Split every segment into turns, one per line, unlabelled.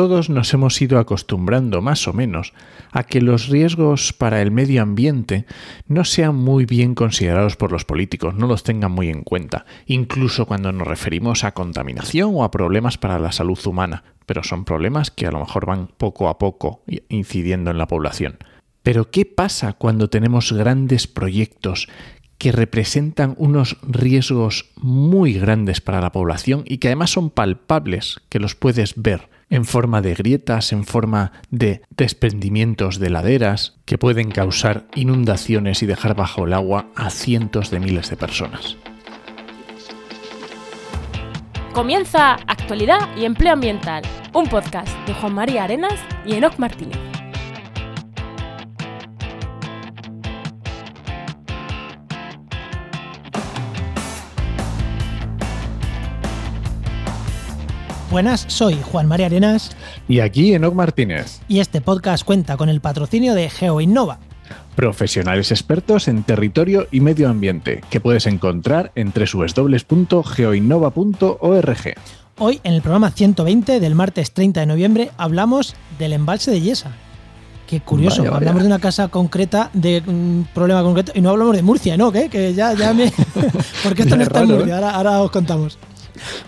todos nos hemos ido acostumbrando más o menos a que los riesgos para el medio ambiente no sean muy bien considerados por los políticos, no los tengan muy en cuenta, incluso cuando nos referimos a contaminación o a problemas para la salud humana, pero son problemas que a lo mejor van poco a poco incidiendo en la población. Pero ¿qué pasa cuando tenemos grandes proyectos que representan unos riesgos muy grandes para la población y que además son palpables, que los puedes ver en forma de grietas, en forma de desprendimientos de laderas, que pueden causar inundaciones y dejar bajo el agua a cientos de miles de personas.
Comienza Actualidad y Empleo Ambiental, un podcast de Juan María Arenas y Enoc Martínez.
Buenas, soy Juan María Arenas.
Y aquí Enoc Martínez.
Y este podcast cuenta con el patrocinio de GeoInnova.
Profesionales expertos en territorio y medio ambiente, que puedes encontrar en www.geoinnova.org.
Hoy, en el programa 120 del martes 30 de noviembre, hablamos del embalse de Yesa. Qué curioso, hablamos de una casa concreta, de un problema concreto, y no hablamos de Murcia, ¿no? ¿Qué? Que ya, ya me. Porque esto no está en Murcia, ¿eh? ahora os contamos.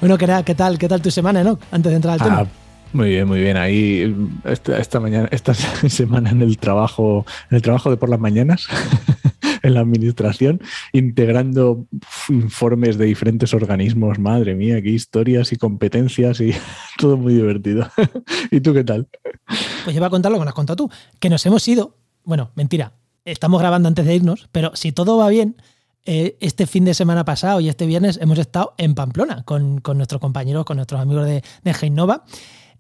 Bueno, ¿qué, tal, ¿qué tal tu semana, no? Antes de entrar al tema. Ah,
muy bien, muy bien. Ahí esta, mañana, esta semana en el trabajo, en el trabajo de por las mañanas, en la administración, integrando informes de diferentes organismos. Madre mía, qué historias y competencias y todo muy divertido. ¿Y tú qué tal?
Pues yo voy a contar lo que nos has contado tú, que nos hemos ido. Bueno, mentira. Estamos grabando antes de irnos, pero si todo va bien, eh, este fin de semana pasado y este viernes hemos estado en Pamplona con, nuestros compañeros, con nuestros amigos de, de Heinova.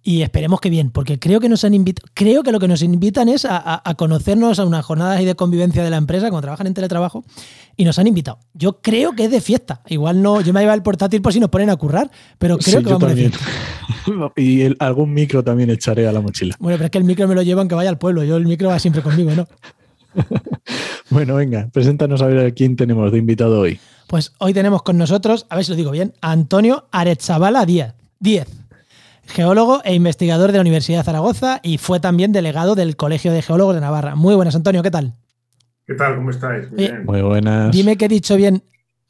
Y esperemos que bien, porque creo que nos han invitado, creo que lo que nos invitan es a, conocernos a unas jornadas de convivencia de la empresa cuando trabajan en teletrabajo y nos han invitado. Yo creo que es de fiesta. Igual no, yo me llevo el portátil por si nos ponen a currar, pero creo que vamos de fiesta.
y algún micro también echaré a la mochila.
Bueno, pero es que el micro me lo llevan que vaya al pueblo. Yo el micro va siempre conmigo, ¿no?
bueno, venga, preséntanos a ver a quién tenemos de invitado hoy.
Pues hoy tenemos con nosotros, a ver si lo digo bien, Antonio Arezabala Díaz. Díez, geólogo e investigador de la Universidad de Zaragoza y fue también delegado del Colegio de Geólogos de Navarra. Muy buenas, Antonio, ¿qué tal?
¿Qué tal? ¿Cómo estáis?
Muy, buenas.
Dime que he dicho bien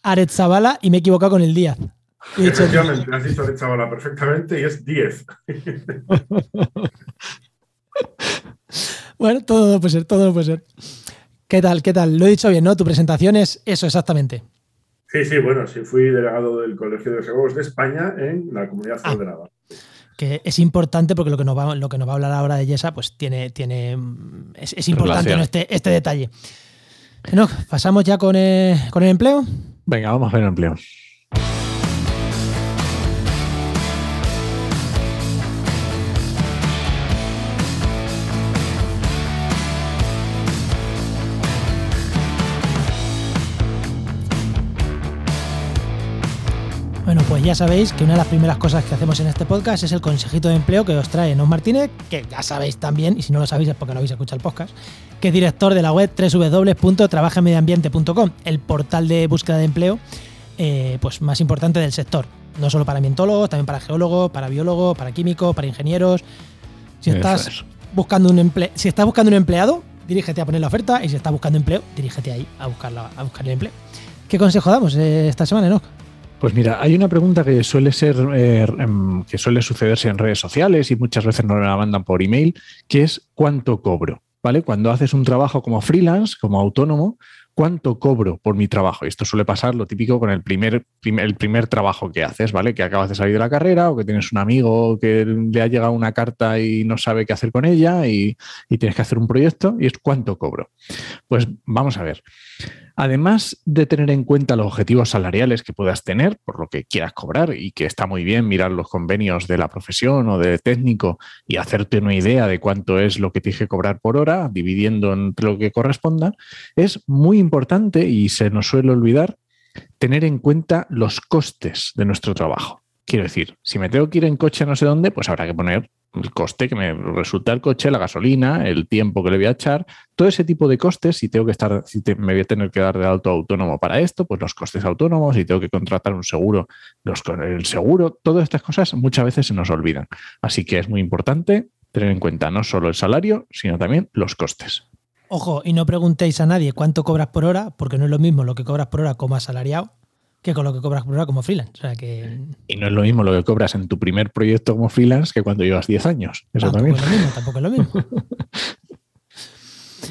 Arezabala y me he equivocado con el Díaz.
Efectivamente, has dicho Arezabala perfectamente y es 10.
Bueno, todo puede ser, todo puede ser. ¿Qué tal? ¿Qué tal? Lo he dicho bien, ¿no? Tu presentación es eso exactamente.
Sí, sí, bueno, sí, fui delegado del Colegio de Geólogos de España en la Comunidad ah, de Navarra.
Que es importante porque lo que nos va, lo que nos va a hablar ahora de Yesa, pues tiene, tiene es, importante este, este detalle. Bueno, pasamos ya con con el empleo.
Venga, vamos a ver el empleo.
Pues ya sabéis que una de las primeras cosas que hacemos en este podcast es el consejito de empleo que os trae Nos Martínez, que ya sabéis también, y si no lo sabéis es porque no habéis escuchado el podcast, que es director de la web www.trabajamediambiente.com, el portal de búsqueda de empleo eh, pues más importante del sector. No solo para ambientólogos, también para geólogos, para biólogos, para químicos, para ingenieros. Si estás buscando un emple si estás buscando un empleado, dirígete a poner la oferta y si estás buscando empleo, dirígete ahí a, buscarla, a buscar el empleo. ¿Qué consejo damos eh, esta semana, Enoch?
Pues mira, hay una pregunta que suele ser, eh, em, que suele sucederse en redes sociales y muchas veces nos la mandan por email, que es ¿cuánto cobro? ¿Vale? Cuando haces un trabajo como freelance, como autónomo, ¿cuánto cobro por mi trabajo? Esto suele pasar lo típico con el primer, el primer trabajo que haces, ¿vale? Que acabas de salir de la carrera o que tienes un amigo que le ha llegado una carta y no sabe qué hacer con ella y, y tienes que hacer un proyecto y es ¿cuánto cobro? Pues vamos a ver. Además de tener en cuenta los objetivos salariales que puedas tener, por lo que quieras cobrar, y que está muy bien mirar los convenios de la profesión o de técnico y hacerte una idea de cuánto es lo que tienes que cobrar por hora, dividiendo entre lo que corresponda, es muy importante y se nos suele olvidar tener en cuenta los costes de nuestro trabajo. Quiero decir, si me tengo que ir en coche no sé dónde, pues habrá que poner el coste que me resulta el coche, la gasolina, el tiempo que le voy a echar, todo ese tipo de costes, si tengo que estar, si me voy a tener que dar de alto autónomo para esto, pues los costes autónomos, si tengo que contratar un seguro, los, el seguro, todas estas cosas muchas veces se nos olvidan. Así que es muy importante tener en cuenta no solo el salario, sino también los costes.
Ojo, y no preguntéis a nadie cuánto cobras por hora, porque no es lo mismo lo que cobras por hora como asalariado que con lo que cobras por hora como freelance. O sea que...
Y no es lo mismo lo que cobras en tu primer proyecto como freelance que cuando llevas 10 años. Eso
tampoco
también.
es lo mismo, tampoco es lo mismo.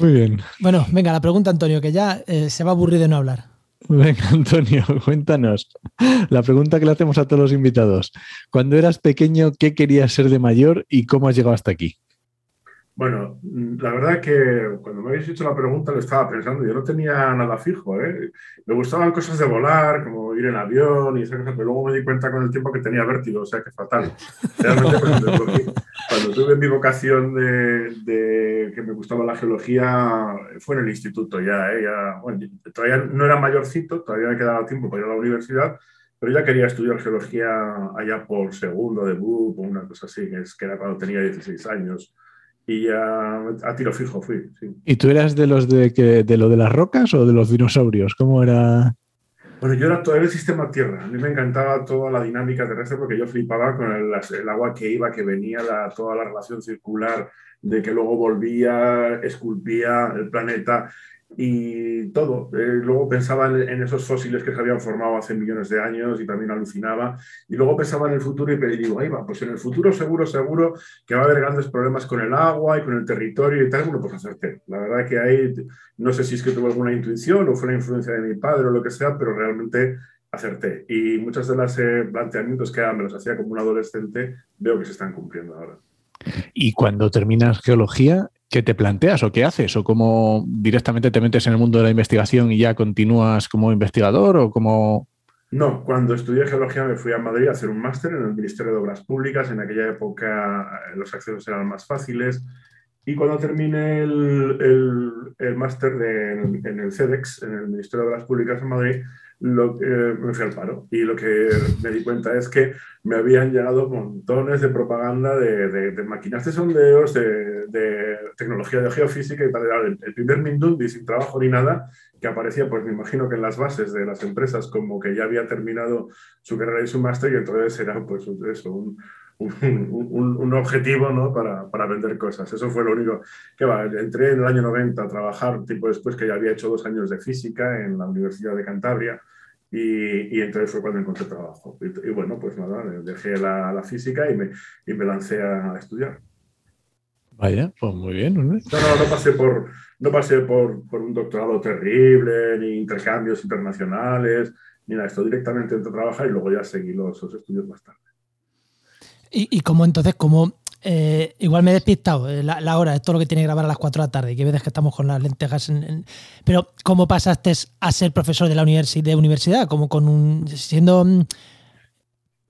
Muy bien.
Bueno, venga, la pregunta, Antonio, que ya eh, se va a aburrir de no hablar.
Venga, Antonio, cuéntanos. La pregunta que le hacemos a todos los invitados. Cuando eras pequeño, ¿qué querías ser de mayor y cómo has llegado hasta aquí?
Bueno, la verdad que cuando me habéis hecho la pregunta lo estaba pensando. Yo no tenía nada fijo. ¿eh? Me gustaban cosas de volar, como ir en avión y esas cosas, pero luego me di cuenta con el tiempo que tenía vértigo, o sea que fatal. Realmente, cuando, tuve mi vocación de, que me gustaba la geología, fue en el instituto ya. ¿eh? ya bueno, todavía no era mayorcito, todavía me quedaba tiempo para ir a la universidad, pero ya quería estudiar geología allá por segundo de BUP o una cosa así, que, es, que era cuando tenía 16 años y ya a tiro fijo fui.
¿Y tú eras de los de, que, de lo de las rocas o de los dinosaurios? ¿Cómo era?
Bueno, yo era todo el sistema Tierra. A mí me encantaba toda la dinámica terrestre porque yo flipaba con el, el agua que iba, que venía, la, toda la relación circular, de que luego volvía, esculpía el planeta y todo. Eh, luego pensaba en, esos fósiles que se habían formado hace millones de años y también alucinaba. Y luego pensaba en el futuro y digo, ahí va, pues en el futuro seguro, seguro que va a haber grandes problemas con el agua y con el territorio y tal. Bueno, pues acerté. La verdad que ahí, no sé si es que tuve alguna intuición o fue la influencia de mi padre o lo que sea, pero realmente acerté. Y muchos de los eh, planteamientos que me los hacía como un adolescente, veo que se están cumpliendo ahora.
Y cuando terminas geología, ¿qué te planteas o qué haces? ¿O cómo directamente te metes en el mundo de la investigación y ya continúas como investigador o como...
No, cuando estudié geología me fui a Madrid a hacer un máster en el Ministerio de Obras Públicas. En aquella época eh, los accesos eran más fáciles. Y cuando terminé el, el, máster en el CEDEX, en el Ministerio de Obras Públicas en Madrid, lo, me fui al paro. Y lo que me di cuenta es que me habían llegado montones de propaganda de, de, máquinas de sondeos, de, de, tecnología de geofísica y tal. El, el primer Mindundi sin trabajo ni nada, que aparecía, pues me imagino que en las bases de las empresas, como que ya había terminado su carrera y su máster, y entonces era pues eso, un, un, un, objetivo ¿no? para, para, vender cosas. Eso fue lo único que va. Entré en el año 90 a trabajar, tipo después que ya había hecho dos años de física en la Universidad de Cantabria y, y, entonces fue cuando encontré trabajo. Y, bueno, pues nada, dejé la, la física y me, y me, lancé a estudiar.
Vaya, pues muy bien.
¿no? No, no, pasé, por, no pasé por, por, un doctorado terrible, ni intercambios internacionales, ni nada. Esto directamente entré a trabajar y luego ya seguí los, los estudios más tarde.
¿Y, y cómo entonces, cómo eh, igual me he despistado eh, la, hora, es todo lo que tiene que grabar a las 4 de la tarde, que veces que estamos con las lentejas. En, pero, ¿cómo pasaste a ser profesor de la universidad? Como con un. siendo. Mm,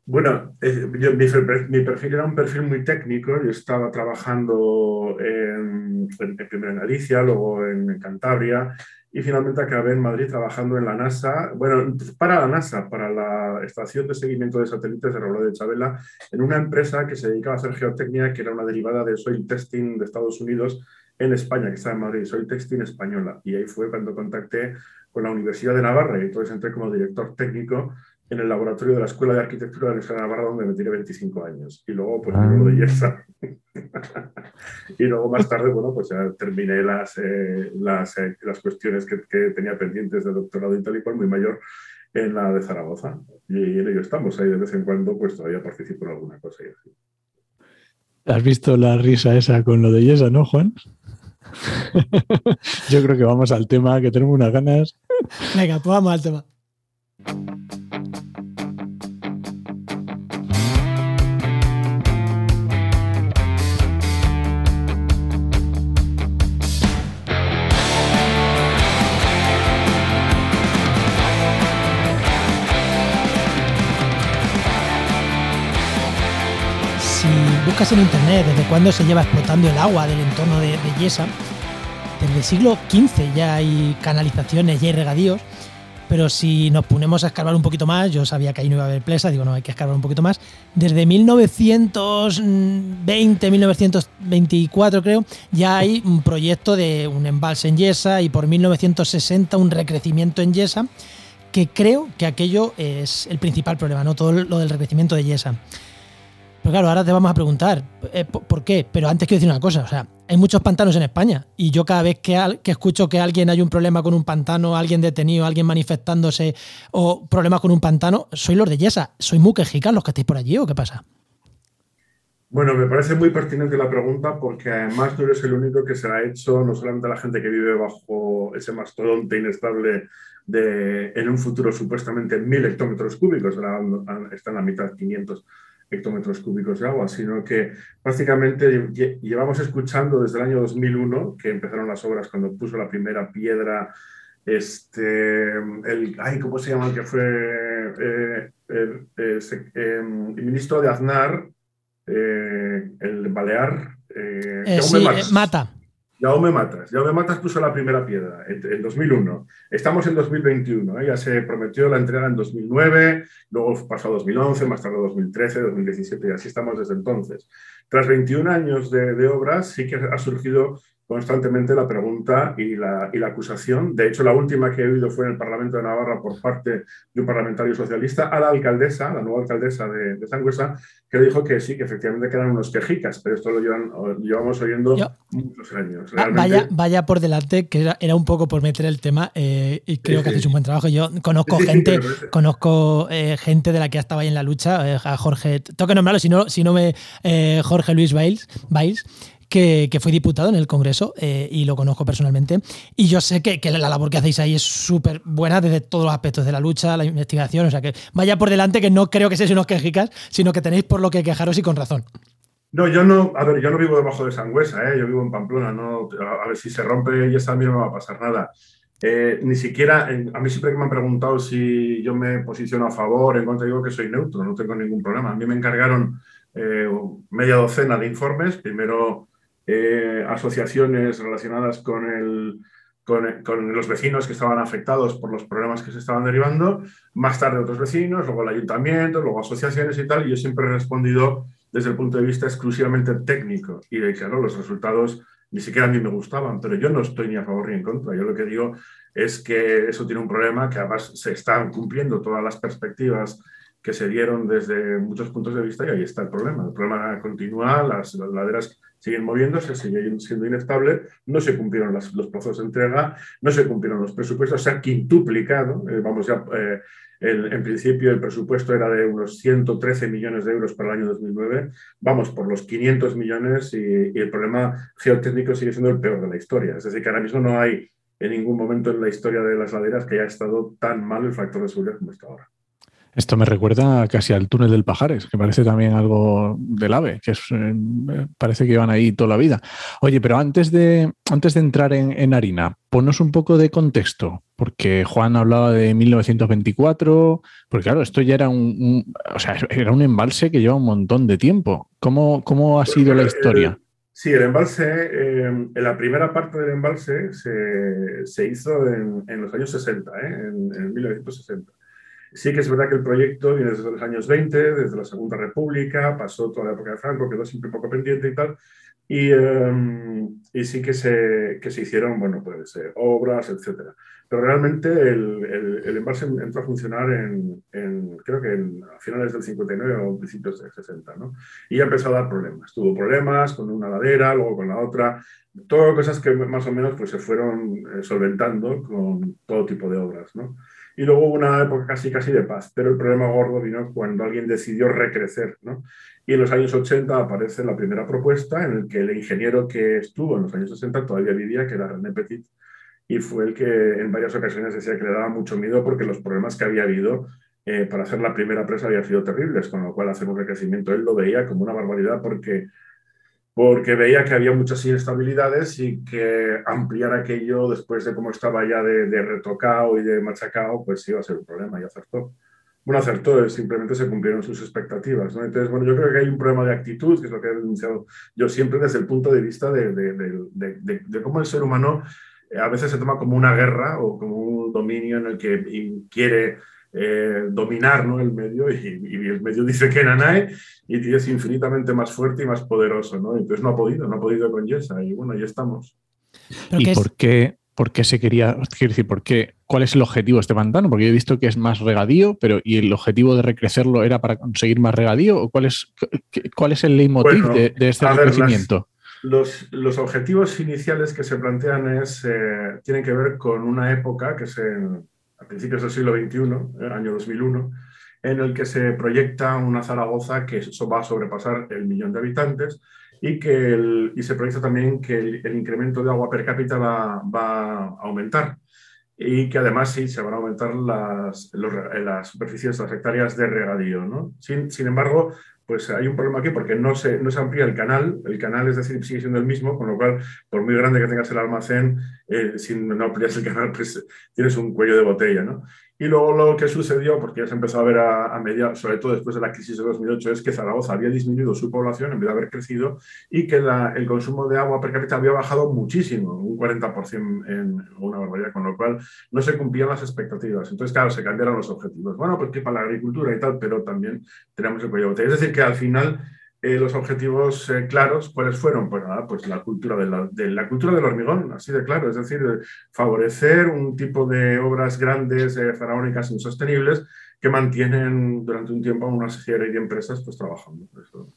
bueno, mi, perfil era un perfil muy técnico. Yo estaba trabajando en, en, primero en Galicia, luego en Cantabria, y finalmente acabé en Madrid trabajando en la NASA, bueno, para la NASA, para la Estación de Seguimiento de Satélites de Raúl de Chabela, en una empresa que se dedicaba a hacer geotecnia, que era una derivada de Soil Testing de Estados Unidos en España, que está en Madrid, Soil Testing Española. Y ahí fue cuando contacté con la Universidad de Navarra y entonces entré como director técnico en el laboratorio de la Escuela de Arquitectura de de Navarra, donde me tiré 25 años. Y luego, pues, ah. lo de Yesa. y luego más tarde, bueno, pues ya terminé las, eh, las, eh, las, cuestiones que, que, tenía pendientes de doctorado y tal y cual, muy mayor, en la de Zaragoza. Y en ello estamos, ahí de vez en cuando, pues todavía participo en alguna cosa y así.
¿Has visto la risa esa con lo de Yesa, no, Juan? Yo creo que vamos al tema, que tenemos unas ganas.
Venga, pues vamos al tema. Buscas en internet desde cuándo se lleva explotando el agua del entorno de, de Yesa, desde el siglo XV ya hay canalizaciones, ya hay regadíos, pero si nos ponemos a escarbar un poquito más, yo sabía que ahí no iba a haber presa, digo, no, hay que escarbar un poquito más. Desde 1920, 1924 creo, ya hay un proyecto de un embalse en Yesa y por 1960 un recrecimiento en Yesa, que creo que aquello es el principal problema, ¿no? Todo lo del recrecimiento de Yesa. Pero claro, ahora te vamos a preguntar, eh, ¿por qué? Pero antes quiero decir una cosa, o sea, hay muchos pantanos en España y yo cada vez que, escucho que alguien hay un problema con un pantano, alguien detenido, alguien manifestándose o problemas con un pantano, soy los de Yesa, soy muy quejicas los que estáis por allí o qué pasa?
Bueno, me parece muy pertinente la pregunta porque además tú eres el único que se ha hecho, no solamente la gente que vive bajo ese mastodonte inestable de en un futuro supuestamente mil hectómetros cúbicos, está en la mitad, 500 hectómetros cúbicos de agua, sino que prácticamente llevamos escuchando desde el año 2001, que empezaron las obras cuando puso la primera piedra, este, el, ay, ¿cómo se llama? que fue eh, el, em, el, ministro de Aznar, eh, el Balear.
Eh, sí, Mata.
Jaume Matas. Jaume Matas puso la primera piedra en, 2001. Estamos en 2021. ¿eh? Ya se prometió la entrega en 2009, luego pasó a 2011, más tarde 2013, 2017 y así estamos desde entonces. Tras 21 años de obras, sí que ha surgido constantemente la pregunta y la, y la, acusación. De hecho, la última que he oído fue en el Parlamento de Navarra por parte de un parlamentario socialista a la alcaldesa, la nueva alcaldesa de, de Sangüesa, que dijo que sí, que efectivamente quedan unos quejicas, pero esto lo, llevamos oyendo muchos años.
Vaya, vaya por delante, que era, un poco por meter el tema eh, y creo que hacéis un buen trabajo. Yo conozco gente, conozco eh, gente de la que ha estado ahí en la lucha, eh, a Jorge, tengo que nombrarlo, si no, si no me... Jorge Luis Bailes que, fue diputado en el Congreso eh, y lo conozco personalmente. Y yo sé que, la labor que hacéis ahí es súper buena desde todos los aspectos de la lucha, la investigación. O sea que vaya por delante que no creo que seáis unos quejicas, sino que tenéis por lo que quejaros y con razón.
No, yo no, a ver, yo no vivo debajo de Sangüesa, ¿eh? yo vivo en Pamplona, a ver si se rompe y esta a mí no me va a pasar nada. Eh, ni siquiera, a mí siempre que me han preguntado si yo me posiciono a favor, en contra, digo que soy neutro, no tengo ningún problema. A mí me encargaron media docena de informes, primero eh, asociaciones relacionadas con, el, con, los vecinos que estaban afectados por los problemas que se estaban derivando, más tarde otros vecinos, luego el ayuntamiento, luego asociaciones y tal, y yo siempre he respondido desde el punto de vista exclusivamente técnico y de claro, los resultados ni siquiera a mí me gustaban, pero yo no estoy ni a favor ni en contra. Yo lo que digo es que eso tiene un problema que además se están cumpliendo todas las perspectivas que se dieron desde muchos puntos de vista y ahí está el problema. El problema continúa, las, laderas siguen moviéndose, siguen siendo inestables, no se cumplieron los plazos de entrega, no se cumplieron los presupuestos, se ha quintuplicado, eh, vamos ya, eh, en principio el presupuesto era de unos 113 millones de euros para el año 2009, vamos por los 500 millones y, y el problema geotécnico sigue siendo el peor de la historia. Es decir, que ahora mismo no hay en ningún momento en la historia de las laderas que haya estado tan mal el factor de seguridad como está ahora.
Esto me recuerda casi al túnel del Pajares, que parece también algo del AVE, que eh, parece que iban ahí toda la vida. Oye, pero antes de, antes de entrar en, harina, ponnos un poco de contexto, porque Juan hablaba de 1924, porque claro, esto ya era un, o sea, era un embalse que lleva un montón de tiempo. ¿Cómo, cómo ha sido la historia?
Sí, el embalse, eh, en la primera parte del embalse se, hizo en, los años 60, ¿eh? en, en 1960. Sí que es verdad que el proyecto viene desde los años 20, desde la Segunda República, pasó toda la época de Franco, quedó siempre un poco pendiente y tal, y, em, y sí que se, que se hicieron, bueno, pues eh, obras, etcétera. Pero realmente el, el, embalse entró a funcionar en, en creo que a finales del 59 o principios del 60, ¿no? Y ya empezó a dar problemas. Tuvo problemas con una ladera, luego con la otra, todo cosas que más o menos pues, se fueron eh, solventando con todo tipo de obras, ¿no? Y luego una época casi casi de paz, pero el problema gordo vino cuando alguien decidió recrecer, ¿no? Y en los años 80 aparece la primera propuesta en el que el ingeniero que estuvo en los años 60 todavía vivía, que era René Petit, y fue el que en varias ocasiones decía que le daba mucho miedo porque los problemas que había habido eh, para hacer la primera presa habían sido terribles, con lo cual hacer un recrecimiento él lo veía como una barbaridad porque porque veía que había muchas inestabilidades y que ampliar aquello después de cómo estaba ya de, retocado y de machacado, pues iba a ser un problema y acertó. Bueno, acertó, simplemente se cumplieron sus expectativas. ¿no? Entonces, bueno, yo creo que hay un problema de actitud, que es lo que he denunciado yo siempre desde el punto de vista de, de cómo el ser humano a veces se toma como una guerra o como un dominio en el que quiere eh, dominar ¿no? el medio y, el medio dice que Nanae y es infinitamente más fuerte y más poderoso. ¿no? Entonces no ha podido, no ha podido con Yesa y bueno, ya estamos.
¿Y por qué, por qué se quería, quiero decir, por qué, cuál es el objetivo de este pantano? Porque yo he visto que es más regadío, pero ¿y el objetivo de recrecerlo era para conseguir más regadío? ¿O cuál es, cuál es el leitmotiv de, este recrecimiento?
los, los, objetivos iniciales que se plantean es, eh, tienen que ver con una época que se a principios del siglo XXI, el año 2001, en el que se proyecta una Zaragoza que va a sobrepasar el millón de habitantes y, que y se proyecta también que el, incremento de agua per cápita va, va, a aumentar y que además sí se van a aumentar las, las superficies, las hectáreas de regadío. Sin, sin embargo, pues hay un problema aquí porque no se, no se amplía el canal, el canal es decir, sigue siendo el mismo, con lo cual, por muy grande que tengas el almacén, eh, si no amplias el canal, pues tienes un cuello de botella, ¿no? Y luego lo que sucedió, porque ya se empezó a ver a, a sobre todo después de la crisis de 2008, es que Zaragoza había disminuido su población en vez de haber crecido y que el consumo de agua per cápita había bajado muchísimo, un 40% en una barbaridad, con lo cual no se cumplían las expectativas. Entonces, claro, se cambiaron los objetivos. Bueno, pues que para la agricultura y tal, pero también tenemos el cuello. Es decir, que al final eh, los objetivos eh, claros, ¿cuáles fueron? Pues nada, pues la cultura, de la, cultura del hormigón, así de claro, es decir, favorecer un tipo de obras grandes, eh, faraónicas, insostenibles, que mantienen durante un tiempo a una serie de empresas pues, trabajando.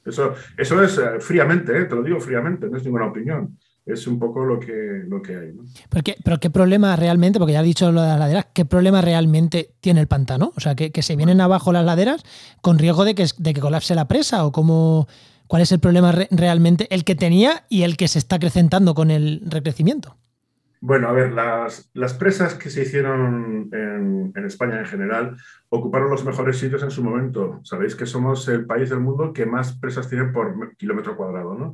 Eso, eso, es fríamente, te lo digo fríamente, no es ninguna opinión es un poco lo que, lo que hay.
¿Pero, qué, ¿Pero qué problema realmente, porque ya has dicho lo de las laderas, qué problema realmente tiene el pantano? O sea, que, se vienen abajo las laderas con riesgo de que, de que colapse la presa o cómo, cuál es el problema realmente, el que tenía y el que se está acrecentando con el recrecimiento.
Bueno, a ver, las, las presas que se hicieron en, en, España en general ocuparon los mejores sitios en su momento. Sabéis que somos el país del mundo que más presas tiene por kilómetro cuadrado, ¿no?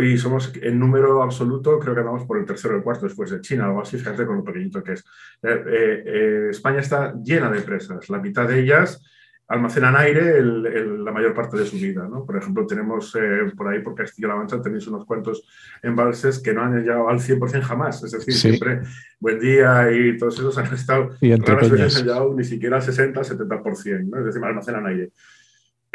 Y somos en número absoluto, creo que andamos por el tercero o el cuarto después de China, algo así, fíjate con lo pequeñito que es. Eh, eh, eh, España está llena de presas, la mitad de ellas almacenan aire la mayor parte de su vida. ¿no? Por ejemplo, tenemos eh, por ahí, por Castilla-La Mancha, tenéis unos cuantos embalses que no han llegado al 100% jamás. Es decir, siempre buen día y todos esos han estado, raras veces han llegado ni siquiera al 60-70%, ¿no? es decir, almacenan aire.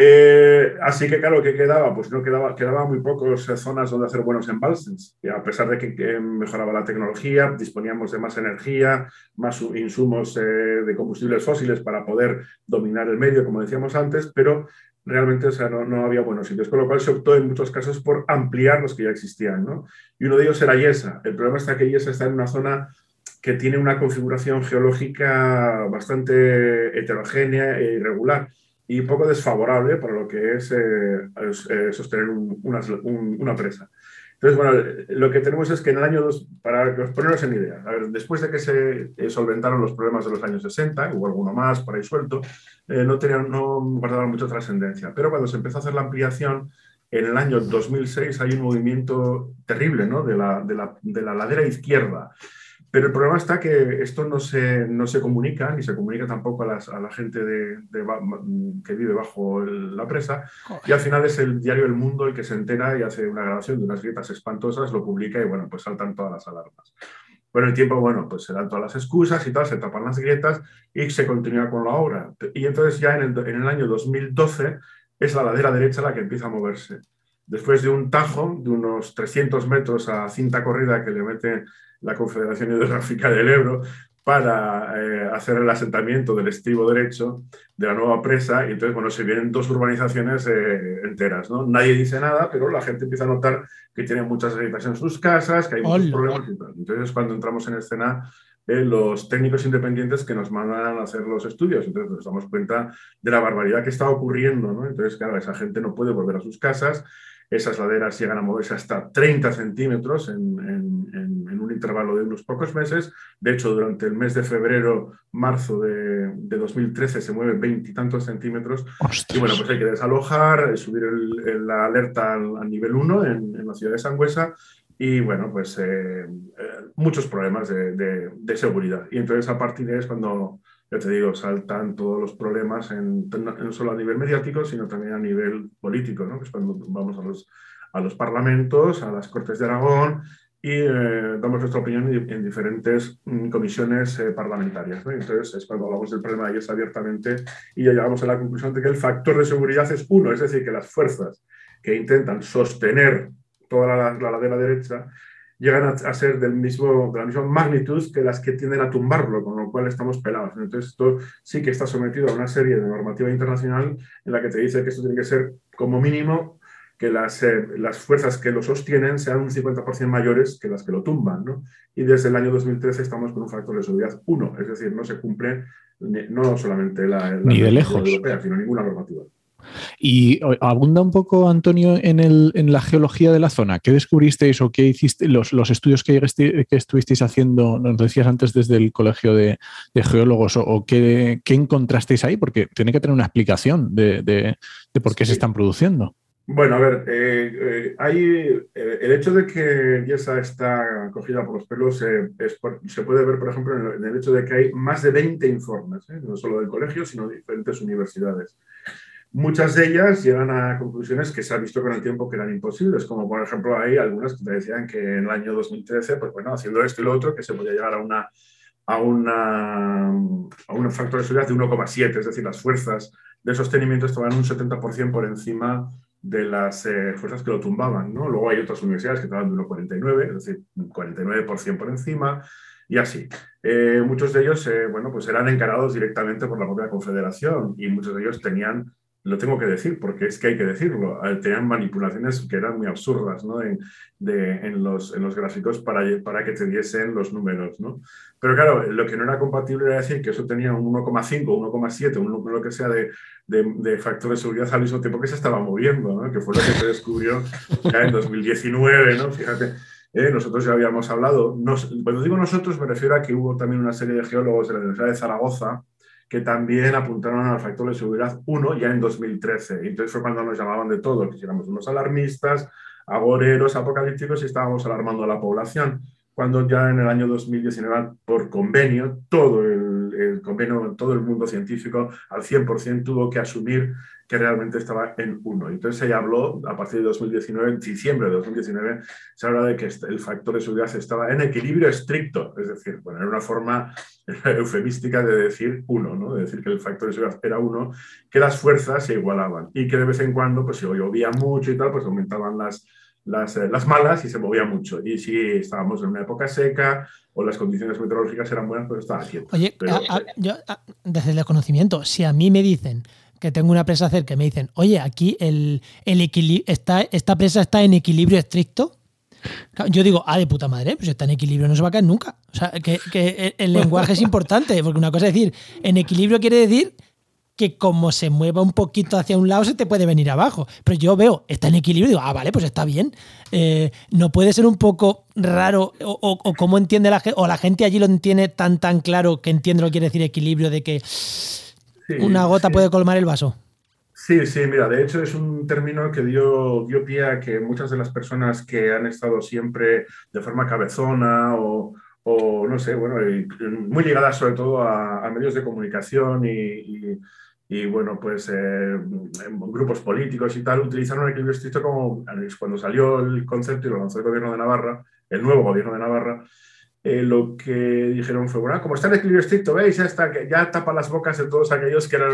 Eh, así que, claro, ¿qué quedaba? Pues no quedaba, quedaba muy pocas zonas donde hacer buenos embalses. Y a pesar de que, mejoraba la tecnología, disponíamos de más energía, más insumos eh, de combustibles fósiles para poder dominar el medio, como decíamos antes, pero realmente o sea, no, no, había buenos sitios, con lo cual se optó en muchos casos por ampliar los que ya existían. ¿no? Y uno de ellos era Yesa. El problema está que Yesa está en una zona que tiene una configuración geológica bastante heterogénea e irregular y poco desfavorable para lo que es eh, eh, sostener una, presa. Entonces, bueno, lo que tenemos es que en el año 2, para ponernos en idea, después de que se eh, solventaron los problemas de los años 60, hubo alguno más por ahí suelto, no, tenían, no guardaban mucha trascendencia. Pero cuando se empezó a hacer la ampliación, en el año 2006 hay un movimiento terrible ¿no? de, la, de, la, de la ladera izquierda pero el problema está que esto no se, no se comunica, ni se comunica tampoco a, las, a la gente de, que vive bajo la presa, y al final es el diario El Mundo el que se entera y hace una grabación de unas grietas espantosas, lo publica y bueno, pues saltan todas las alarmas. Con el tiempo, bueno, pues se dan todas las excusas y tal, se tapan las grietas y se continúa con la obra. Y entonces ya en el, en el año 2012 es la ladera derecha la que empieza a moverse. Después de un tajo de unos 300 metros a cinta corrida que le mete la Confederación Hidrográfica del Ebro para eh, hacer el asentamiento del estribo derecho de la nueva presa y entonces, bueno, se vienen dos urbanizaciones eh, enteras, ¿no? Nadie dice nada, pero la gente empieza a notar que tienen muchas grietas en sus casas, que hay muchos problemas y tal. Entonces, cuando entramos en escena, eh, los técnicos independientes que nos mandan a hacer los estudios, entonces nos damos cuenta de la barbaridad que está ocurriendo, ¿no? Entonces, claro, esa gente no puede volver a sus casas, esas laderas llegan a moverse hasta 30 centímetros en, intervalo de unos pocos meses. De hecho, durante el mes de febrero, marzo de, de 2013 se mueven veintitantos centímetros. Y bueno, pues hay que desalojar, subir la alerta al, nivel 1 en, la ciudad de Sangüesa y bueno, pues eh, eh, muchos problemas de, de, de, seguridad. Y entonces a partir de ahí es cuando ya te digo, saltan todos los problemas, en, no solo a nivel mediático, sino también a nivel político, ¿no? que es cuando vamos a los, a los parlamentos, a las Cortes de Aragón, y eh, damos nuestra opinión en, diferentes mm, comisiones eh, parlamentarias. Entonces, es cuando hablamos del problema de IES abiertamente y ya llegamos a la conclusión de que el factor de seguridad es uno, es decir, que las fuerzas que intentan sostener toda la, la derecha llegan a, ser del mismo, de la misma magnitud que las que tienden a tumbarlo, con lo cual estamos pelados. Entonces, esto sí que está sometido a una serie de normativa internacional en la que te dice que esto tiene que ser como mínimo que las, eh, las fuerzas que lo sostienen sean un 50% mayores que las que lo tumban. ¿no? Y desde el año 2013 estamos con un factor de seguridad 1, es decir, no se cumple no solamente la, la
Ni de lejos.
europea, sino ninguna normativa.
Y abunda un poco, Antonio, en, el, en, la geología de la zona. ¿Qué descubristeis o qué hiciste, los, los estudios que, que, estuvisteis haciendo, nos decías antes desde el Colegio de, de Geólogos, o, qué, qué, encontrasteis ahí? Porque tiene que tener una explicación de, de, de por qué sí. se están produciendo.
Bueno, a ver, eh, eh, hay, eh, el hecho de que Yesa está cogida por los pelos es por, se puede ver, por ejemplo, en el, en el, hecho de que hay más de 20 informes, no solo del colegio, sino de diferentes universidades. Muchas de ellas llegan a conclusiones que se ha visto con el tiempo que eran imposibles, como por ejemplo hay algunas que te decían que en el año 2013, pues bueno, haciendo esto y lo otro, que se podía llegar a una a, una, a un factor de seguridad de 1,7, es decir, las fuerzas de sostenimiento estaban un 70% por encima de las eh, fuerzas que lo tumbaban. ¿no? Luego hay otras universidades que estaban de 1,49, es decir, 49% por encima, y así. Eh, muchos de ellos eh, bueno, pues eran encarados directamente por la propia Confederación y muchos de ellos tenían lo tengo que decir porque es que hay que decirlo, tenían manipulaciones que eran muy absurdas ¿no? en, en, los, en los gráficos para, para que te diesen los números. ¿no? Pero claro, lo que no era compatible era decir que eso tenía un 1,5, 1,7, un lo que sea de, de, de, factor de seguridad al mismo tiempo que se estaba moviendo, ¿no? que fue lo que se descubrió ya en 2019, ¿no? fíjate. Eh, nosotros ya habíamos hablado, cuando digo nosotros me refiero a que hubo también una serie de geólogos de la Universidad de Zaragoza que también apuntaron al factor de seguridad 1 ya en 2013. Y entonces fue cuando nos llamaban de todo, que éramos unos alarmistas, agoreros, apocalípticos y estábamos alarmando a la población. Cuando ya en el año 2019, por convenio, todo el, el convenio, todo el mundo científico al 100% tuvo que asumir que realmente estaba en 1. Entonces se habló, a partir de 2019, en diciembre de 2019, se habla de que el factor de seguridad estaba en equilibrio estricto, es decir, bueno, era una forma eufemística de decir 1, ¿no? de decir que el factor de seguridad era 1, que las fuerzas se igualaban y que de vez en cuando, pues si llovía mucho y tal, pues aumentaban las, las, eh, las, malas y se movía mucho. Y si estábamos en una época seca o las condiciones meteorológicas eran buenas, pues estaba quieto.
Oye, Pero, a, a, yo, a, desde el conocimiento, si a mí me dicen que tengo una presa cerca y me dicen, oye, aquí el, el está, esta presa está en equilibrio estricto. Yo digo, ah, de puta madre, pues está en equilibrio, no se va a caer nunca. O sea, que, el lenguaje es importante, porque una cosa es decir, en equilibrio quiere decir que como se mueva un poquito hacia un lado se te puede venir abajo. Pero yo veo, está en equilibrio y digo, ah, vale, pues está bien. Eh, no puede ser un poco raro o, o, o cómo entiende la gente, o la gente allí lo entiende tan tan claro que entiende lo que quiere decir equilibrio de que Sí, una gota
sí.
puede colmar el vaso.
Sí, sí, mira, de hecho es un término que dio, dio pie a que muchas de las personas que han estado siempre de forma cabezona o, o no sé, bueno, muy ligadas sobre todo a, a medios de comunicación y, y, y bueno, pues eh, grupos políticos y tal, utilizaron el equilibrio estricto como cuando salió el concepto y lo lanzó el gobierno de Navarra, el nuevo gobierno de Navarra, eh, lo que dijeron fue, bueno, como está en equilibrio estricto, ¿veis? Ya, está, ya tapa las bocas de todos aquellos que eran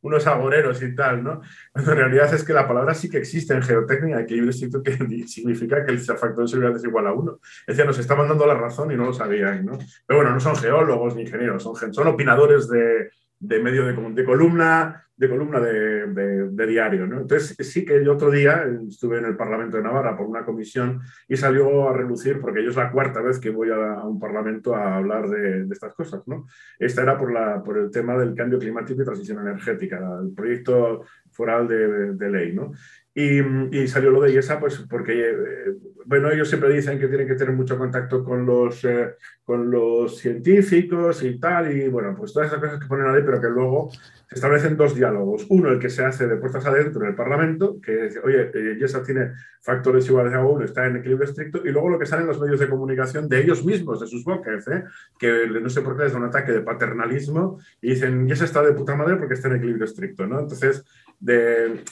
unos agoreros y tal, ¿no? Cuando en realidad es que la palabra sí que existe en geotécnica, equilibrio estricto, que significa que el factor de seguridad es igual a uno. Es decir, nos estaban dando la razón y no lo sabían, ¿no? Pero bueno, no son geólogos ni ingenieros, son, son opinadores de, de medio de, de columna, de columna de, de, de, diario. ¿no? Entonces, sí que el otro día estuve en el Parlamento de Navarra por una comisión y salió a relucir, porque yo es la cuarta vez que voy a, un Parlamento a hablar de, estas cosas. ¿no? Esta era por, la, por el tema del cambio climático y transición energética, el proyecto foral de, ley. ¿no? Y, y, salió lo de IESA, pues porque, eh, bueno, ellos siempre dicen que tienen que tener mucho contacto con los, eh, con los científicos y tal, y bueno, pues todas esas cosas que ponen a ley, pero que luego se establecen dos diálogos. Uno, el que se hace de puertas adentro en el Parlamento, que dice, oye, eh, Yesa tiene factores iguales a uno, está en equilibrio estricto, y luego lo que sale en los medios de comunicación de ellos mismos, de sus bocas, ¿eh? que no sé por qué les da un ataque de paternalismo y dicen, Yesa está de puta madre porque está en equilibrio estricto. ¿no? Entonces,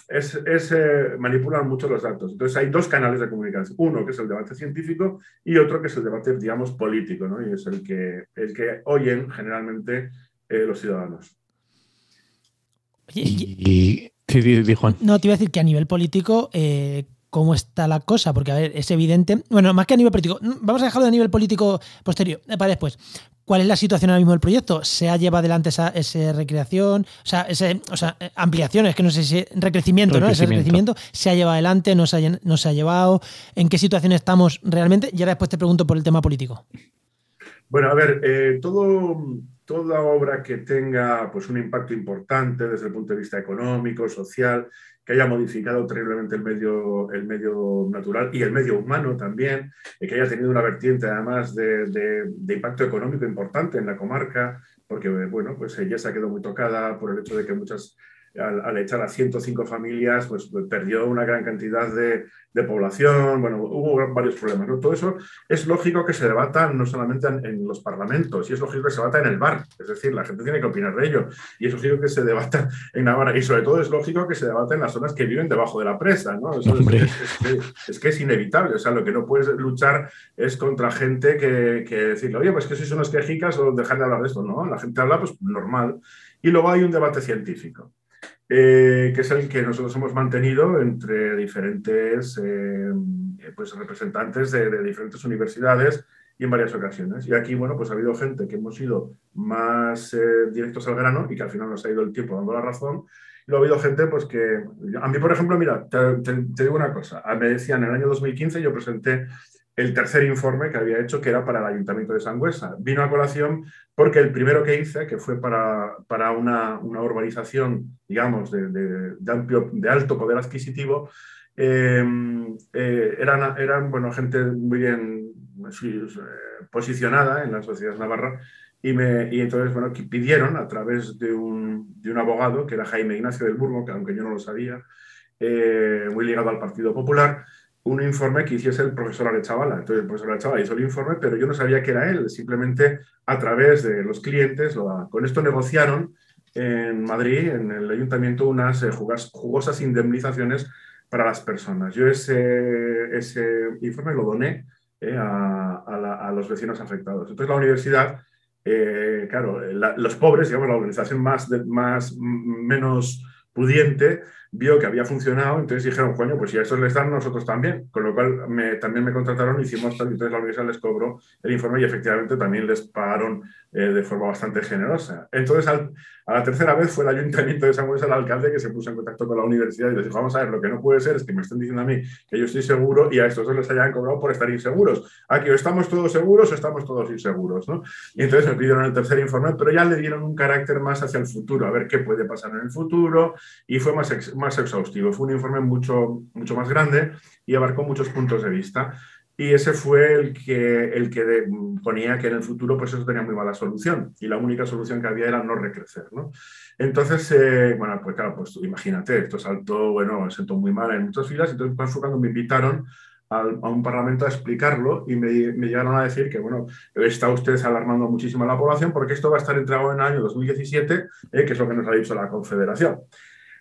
es, eh, manipulan mucho los datos. Entonces, hay dos canales de comunicación. Uno, que es el debate científico, y otro, que es el debate, digamos, político, ¿no? y es el que, el que oyen generalmente los ciudadanos.
Y, No, te iba a decir que a nivel político, eh, ¿cómo está la cosa? Porque, a ver, es evidente. Bueno, más que a nivel político, vamos a dejarlo a nivel político posterior, eh, para después. ¿Cuál es la situación ahora mismo del proyecto? ¿Se ha llevado adelante esa, recreación? O sea, ese, o sea, ampliaciones, que no sé si. Recrecimiento, ¿no? Ese recrecimiento. ¿Se ha llevado adelante? No se, ha, ¿No se ha llevado? ¿En qué situación estamos realmente? Y ahora después te pregunto por el tema político.
Bueno, a ver, eh, todo toda obra que tenga pues, un impacto importante desde el punto de vista económico, social, que haya modificado terriblemente el medio, el medio natural y el medio humano también, que haya tenido una vertiente además de, impacto económico importante en la comarca, porque bueno, pues ella se ha quedado muy tocada por el hecho de que muchas al, echar a 105 familias, pues, pues perdió una gran cantidad de, población, bueno, hubo varios problemas. ¿no? Todo eso es lógico que se debata no solamente en, los parlamentos, y es lógico que se debata en el bar, es decir, la gente tiene que opinar de ello, y es lógico que se debata en Navarra, y sobre todo es lógico que se debata en las zonas que viven debajo de la presa, ¿no? es, que, es, inevitable, o sea, lo que no puedes luchar es contra gente que, que decirle, oye, pues que si son las quejicas o dejar de hablar de esto, ¿no? La gente habla, pues normal. Y luego hay un debate científico. Eh, que es el que nosotros hemos mantenido entre diferentes eh, pues, representantes de, diferentes universidades y en varias ocasiones. Y aquí, bueno, pues ha habido gente que hemos ido más eh, directos al grano y que al final nos ha ido el tiempo dando la razón. Y luego ha habido gente, pues que, a mí, por ejemplo, mira, te, te digo una cosa, me decían en el año 2015 yo presenté el tercer informe que había hecho, que era para el Ayuntamiento de Sangüesa. Vino a colación porque el primero que hice, que fue para, para una, una, urbanización, digamos, de, de, amplio, de alto poder adquisitivo, em, eh, eran, eran bueno, gente muy bien posicionada en la sociedad navarra y, me, y entonces bueno, pidieron a través de un, de un, abogado, que era Jaime Ignacio del Burgo, que aunque yo no lo sabía, eh, muy ligado al Partido Popular, un informe que hiciese el profesor Arechavala. Entonces el profesor Arechavala hizo el informe, pero yo no sabía que era él, simplemente a través de los clientes, lo, con esto negociaron en Madrid, en el ayuntamiento, unas eh, jugosas indemnizaciones para las personas. Yo ese, ese informe lo doné eh, a, los vecinos afectados. Entonces la universidad, eh, claro, los pobres, digamos, la organización más, más menos pudiente, vio que había funcionado, entonces dijeron, coño, pues si a estos les dan, nosotros también. Con lo cual me, también me contrataron, hicimos tal, entonces la universidad les cobró el informe y efectivamente también les pagaron eh, de forma bastante generosa. Entonces, a la tercera vez fue el ayuntamiento de San Luis el alcalde que se puso en contacto con la universidad y les dijo, vamos a ver, lo que no puede ser es que me estén diciendo a mí que yo estoy seguro y a estos les hayan cobrado por estar inseguros. Aquí o estamos todos seguros o estamos todos inseguros, ¿no? Y entonces me pidieron el tercer informe, pero ya le dieron un carácter más hacia el futuro, a ver qué puede pasar en el futuro y fue más, más exhaustivo. Fue un informe mucho, mucho más grande y abarcó muchos puntos de vista. Y ese fue el que, el que ponía que en el futuro pues eso tenía muy mala solución y la única solución que había era no recrecer. ¿no? Entonces, eh, bueno, pues claro, pues imagínate, esto saltó, bueno, sentó muy mal en muchas filas. Entonces, fue cuando me invitaron a un parlamento a explicarlo y me, me, llegaron a decir que, bueno, está usted alarmando muchísimo a la población porque esto va a estar entregado en el año 2017, eh, que es lo que nos ha dicho la Confederación.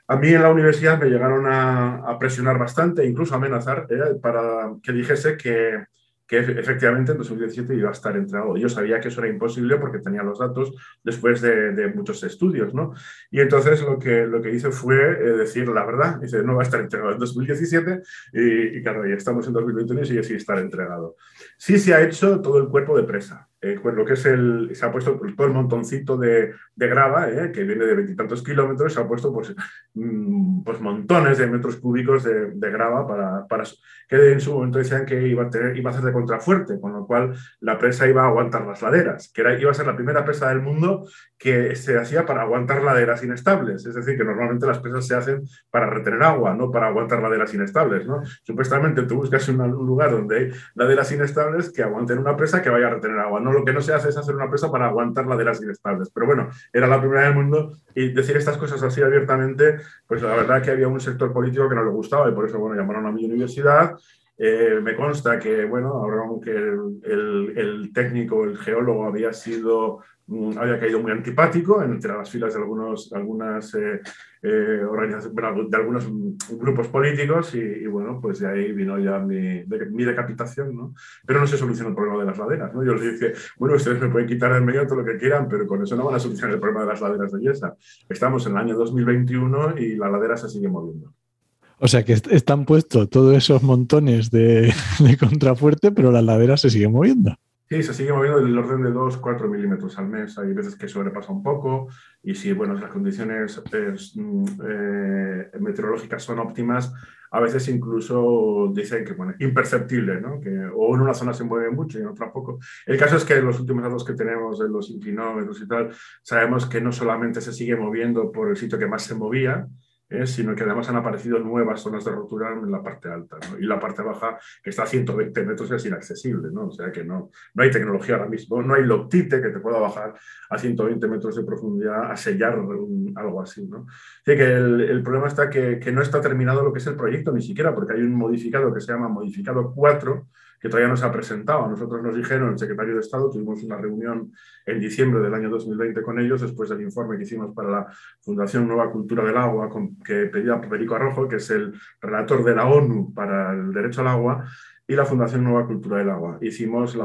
A mí en la universidad me llegaron a, presionar bastante, incluso a amenazar, eh, para que dijese que, que efectivamente en 2017 iba a estar entregado. Yo sabía que eso era imposible porque tenía los datos después de, muchos estudios, ¿no? Y entonces lo que, lo que hice fue eh, decir la verdad. Dice, no va a estar entregado en 2017 y, claro, ya estamos en 2021 y sigue sin estar entregado. Sí se ha hecho todo el cuerpo de presa. Eh, pues lo que es el, se ha puesto todo el montoncito de, grava, eh, que viene de veintitantos kilómetros, se ha puesto pues, mm, pues montones de metros cúbicos de, grava para, que en su momento decían que iba a, tener, iba a hacer de contrafuerte, con lo cual la presa iba a aguantar las laderas, que era, iba a ser la primera presa del mundo que se hacía para aguantar laderas inestables. Es decir, que normalmente las presas se hacen para retener agua, no para aguantar laderas inestables. ¿no? Supuestamente tú buscas un lugar donde hay laderas inestables que aguanten una presa que vaya a retener agua. Lo que no se hace es hacer una presa para aguantar laderas inestables. Pero bueno, era la primera del mundo y decir estas cosas así abiertamente, pues la verdad que había un sector político que no le gustaba y por eso, bueno, llamaron a mi universidad eh, me consta que, bueno, ahora aunque el, el, técnico, el geólogo había sido, mm, había caído muy antipático entre las filas de algunos, algunas eh, eh, de algunos grupos políticos y, bueno, pues de ahí vino ya mi, decapitación, ¿no? Pero no se solucionó el problema de las laderas, ¿no? Yo les dije, bueno, ustedes me pueden quitar en medio todo lo que quieran, pero con eso no van a solucionar el problema de las laderas de Yesa. Estamos en el año 2021 y la ladera se sigue moviendo.
O sea que están puestos todos esos montones de, contrafuerte, pero la ladera se sigue moviendo.
Sí, se sigue moviendo del orden de 2-4 milímetros al mes. Hay veces que sobrepasa un poco y si bueno, las condiciones pues, mm, eh, meteorológicas son óptimas, a veces incluso dicen que bueno, imperceptible, ¿no? que o en una zona se mueve mucho y en otra poco. El caso es que los últimos datos que tenemos de los inclinómetros y tal, sabemos que no solamente se sigue moviendo por el sitio que más se movía, ¿eh? sino que además han aparecido nuevas zonas de rotura en la parte alta. Y la parte baja, que está a 120 metros, es inaccesible. ¿no? O sea que no, no hay tecnología ahora mismo, no hay loctite que te pueda bajar a 120 metros de profundidad a sellar algo así. ¿no? Así que el, el problema está que, que, no está terminado lo que es el proyecto ni siquiera, porque hay un modificado que se llama modificado 4 que todavía no se ha presentado. nosotros nos dijeron, el secretario de Estado, tuvimos una reunión en diciembre del año 2020 con ellos, después del informe que hicimos para la Fundación Nueva Cultura del Agua, que pedía Perico Arrojo, que es el relator de la ONU para el derecho al agua, y la Fundación Nueva Cultura del Agua. Hicimos,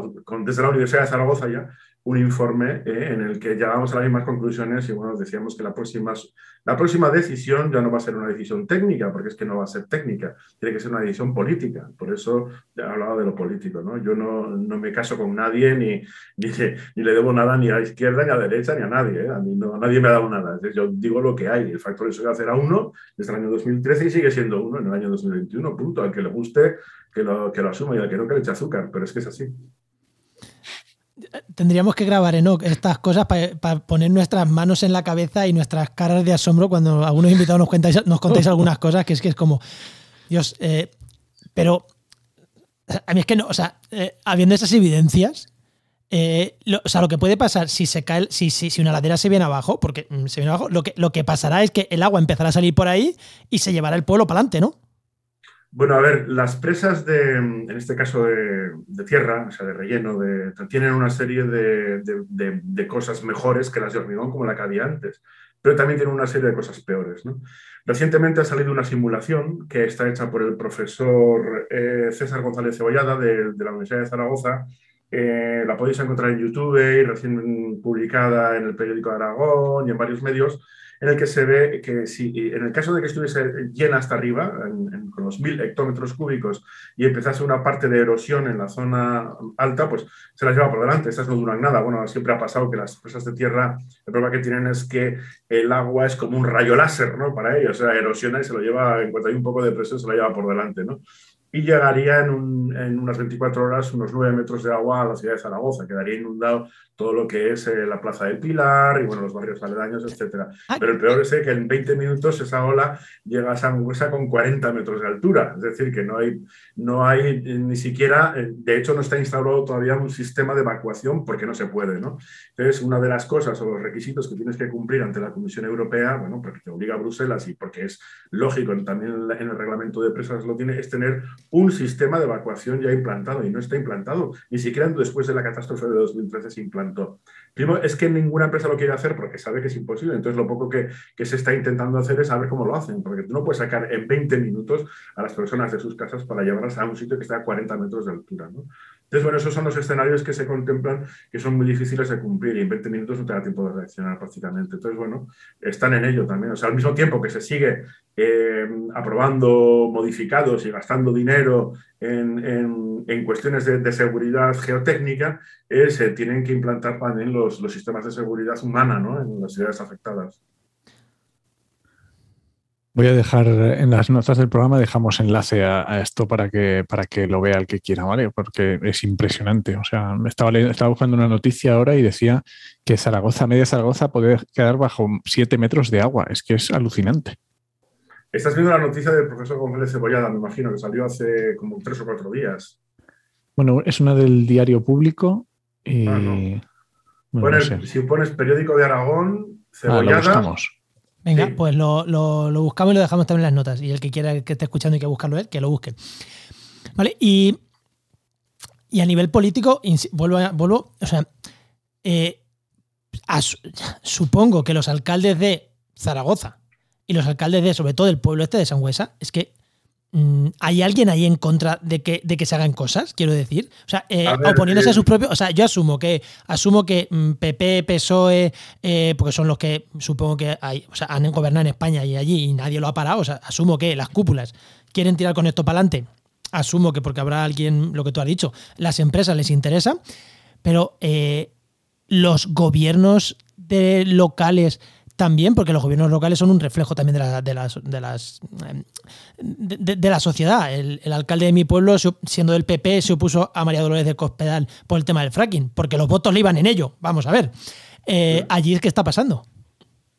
desde la Universidad de Zaragoza ya, un informe eh, en el que llegamos a las mismas conclusiones y bueno, decíamos que la próxima, la próxima decisión ya no va a ser una decisión técnica, porque es que no va a ser técnica, tiene que ser una decisión política. Por eso he hablado de lo político. ¿no? Yo no, no me caso con nadie ni, ni, ni, le debo nada ni a izquierda, ni a derecha, ni a nadie. ¿eh? A mí no, nadie me ha dado nada. yo digo lo que hay. El factor de hacer a uno desde el año 2013 y sigue siendo uno en el año 2021. Punto. Al que le guste, que lo, que lo asuma y al que no, que le eche azúcar. Pero es que es así
tendríamos que grabar en estas cosas para poner nuestras manos en la cabeza y nuestras caras de asombro cuando algunos invitados nos, contáis, nos contáis algunas cosas que es que es como, Dios, eh, pero a mí es que no, o sea, eh, habiendo esas evidencias, eh, o sea, lo que puede pasar si se cae, si, si, si, una ladera se viene abajo, porque mm, se viene abajo, lo que, lo que pasará es que el agua empezará a salir por ahí y se llevará el pueblo para adelante, ¿no?
Bueno, a ver, las presas de, en este caso de, tierra, o sea, de relleno, tienen una serie de, cosas mejores que las de hormigón, como la que había antes, pero también tienen una serie de cosas peores. Recientemente ha salido una simulación que está hecha por el profesor eh, César González Cebollada de, la Universidad de Zaragoza. Eh, la podéis encontrar en YouTube y recién publicada en el periódico Aragón y en varios medios en el que se ve que si en el caso de que estuviese llena hasta arriba, con los mil hectómetros cúbicos, y empezase una parte de erosión en la zona alta, pues se las lleva por delante. Estas no duran nada. Bueno, siempre ha pasado que las presas de tierra, el problema que tienen es que el agua es como un rayo láser, ¿no? Para ellos, o sea, erosiona y se lo lleva, en cuanto hay un poco de presión, se lo lleva por delante, ¿no? y llegaría en, en, unas 24 horas unos 9 metros de agua a la ciudad de Zaragoza. Quedaría inundado todo lo que es eh, la Plaza del Pilar y bueno, los barrios aledaños, etc. Ah, Pero el peor es que en 20 minutos esa ola llega a Sangüesa con 40 metros de altura. Es decir, que no hay, no hay ni siquiera, eh, de hecho no está instalado todavía un sistema de evacuación porque no se puede. ¿no? Entonces, una de las cosas o los requisitos que tienes que cumplir ante la Comisión Europea, bueno, porque te obliga a Bruselas y porque es lógico, también en el reglamento de presas lo tiene, es tener un sistema de evacuación ya implantado y no está implantado. Ni siquiera después de la catástrofe de 2013 se implantó. Primero, es que ninguna empresa lo quiere hacer porque sabe que es imposible. Entonces, lo poco que, que, se está intentando hacer es saber cómo lo hacen, porque tú no puedes sacar en 20 minutos a las personas de sus casas para llevarlas a un sitio que está a 40 metros de altura. ¿no? Entonces, bueno, esos son los escenarios que se contemplan que son muy difíciles de cumplir y en 20 minutos no te da tiempo de reaccionar prácticamente. Entonces, bueno, están en ello también. O sea, al mismo tiempo que se sigue eh, aprobando modificados y gastando dinero en, en, cuestiones de, seguridad geotécnica, eh, se tienen que implantar también los, los sistemas de seguridad humana ¿no? en las ciudades afectadas.
Voy a dejar en las notas del programa, dejamos enlace a, esto para que, para que lo vea el que quiera, ¿vale? Porque es impresionante. O sea, estaba, estaba buscando una noticia ahora y decía que Zaragoza, media Zaragoza, puede quedar bajo 7 metros de agua. Es que es alucinante.
Estás viendo la noticia del profesor González Cebollada, me imagino, que salió hace como tres o cuatro días.
Bueno, es una del diario público Y...
Ah, no. Bueno,
no sé.
Si pones periódico de Aragón,
Ah, lo
cebollada.
buscamos.
Venga,
Sí.
pues lo, lo- lo buscamos y lo dejamos también en las notas. Y el que quiera que esté escuchando y que buscarlo él, que lo busque. ¿Vale? Y, y a nivel político, vuelvo, a- vuelvo o sea, eh, supongo que los alcaldes de Zaragoza y los alcaldes de, sobre todo, el pueblo este de Sangüesa, es que ¿hay alguien ahí en contra de que, de que se hagan cosas? Quiero decir. O sea, eh,
A ver,
oponiéndose
eh,
a sus propios. O sea, yo asumo que asumo que mm, PP, PSOE, eh, porque son los que supongo que hay, o sea, han gobernado en España y allí y nadie lo ha parado. O sea, asumo que las cúpulas quieren tirar con esto para adelante. Asumo que porque habrá alguien, lo que tú has dicho, las empresas les interesa, pero eh, los gobiernos de locales también, porque los gobiernos locales son un reflejo también de, la- de las, de, las, de, de- de la sociedad. El, el alcalde de mi pueblo, siendo del PP, se opuso a María Dolores de Cospedal por el tema del fracking, porque los votos le iban en ello. Vamos a ver. Eh, allí es que está pasando.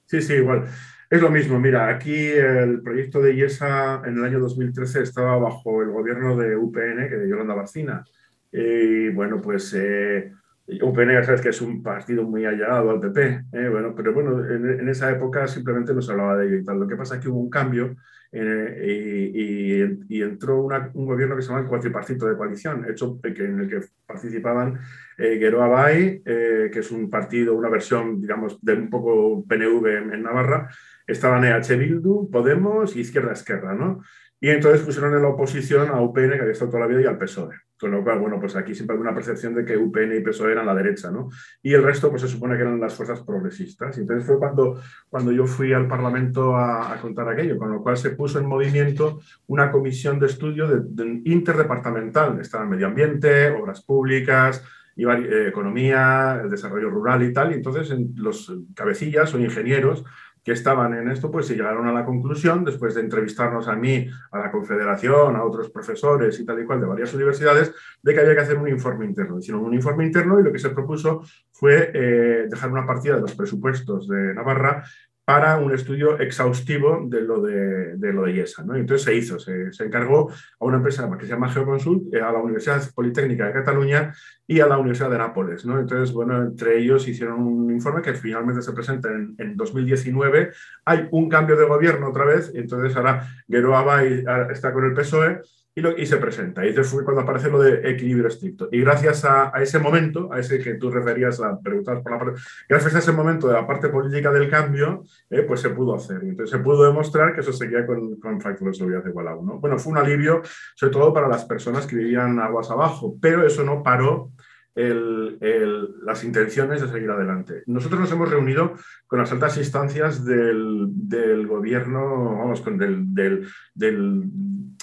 Sí, sí, igual. Es lo mismo. Mira, aquí el proyecto de IESA en el año 2013 estaba bajo el gobierno de UPN, que de Yolanda Barcina. Y bueno, pues eh, UPN ya sabes que es un partido muy allegado al PP. eh, bueno, pero bueno, en, en esa época simplemente no se hablaba de ello y tal. Lo que pasa es que hubo un cambio eh, y, y- y entró una- un gobierno que se llama el cuatripartito de coalición, hecho que, en el que participaban eh, Geroa Bai, eh, que es un partido, una versión, digamos, de un poco PNV en, en Navarra, estaban EH Bildu, Podemos y Izquierda Esquerra, ¿no? Y entonces pusieron en la oposición a UPN, que había estado toda la vida, y al PSOE. Con lo cual, bueno, pues aquí siempre hay una percepción de que UPN y PSOE eran la derecha, ¿no? Y el resto, pues se supone que eran las fuerzas progresistas. Y entonces fue cuando, cuando yo fui al Parlamento a, contar aquello, con lo cual se puso en movimiento una comisión de estudio de- de- interdepartamental. Estaban medio ambiente, obras públicas, eh, economía, el desarrollo rural y tal. Y entonces en- los cabecillas o ingenieros que estaban en esto, pues se llegaron a la conclusión, después de entrevistarnos a mí, a la Confederación, a otros profesores y tal y cual de varias universidades, de que había que hacer un informe interno. Hicieron un informe interno y lo que se propuso fue eh, dejar una partida de los presupuestos de Navarra para un estudio exhaustivo de lo de, de lo de IESA. ¿no? Entonces se hizo, se, se encargó a una empresa que se llama Geoconsult, eh, a la Universidad Politécnica de Cataluña y a la Universidad de Nápoles. ¿no? Entonces, bueno, entre ellos hicieron un informe que finalmente se presenta en, en 2019. Hay un cambio de gobierno otra vez, entonces ahora Geroa ah, está con el PSOE y, se presenta. Y entonces fue cuando aparece lo de equilibrio estricto. Y gracias a, ese momento, a ese que tú referías a preguntar por la parte, gracias a ese momento de la parte política del cambio, eh, pues se pudo hacer. Entonces se pudo demostrar que eso seguía con, con factores de seguridad igual a uno. Bueno, fue un alivio, sobre todo para las personas que vivían aguas abajo, pero eso no paró el- el- las intenciones de seguir adelante. Nosotros nos hemos reunido con las altas instancias del, del gobierno, vamos, con del, del-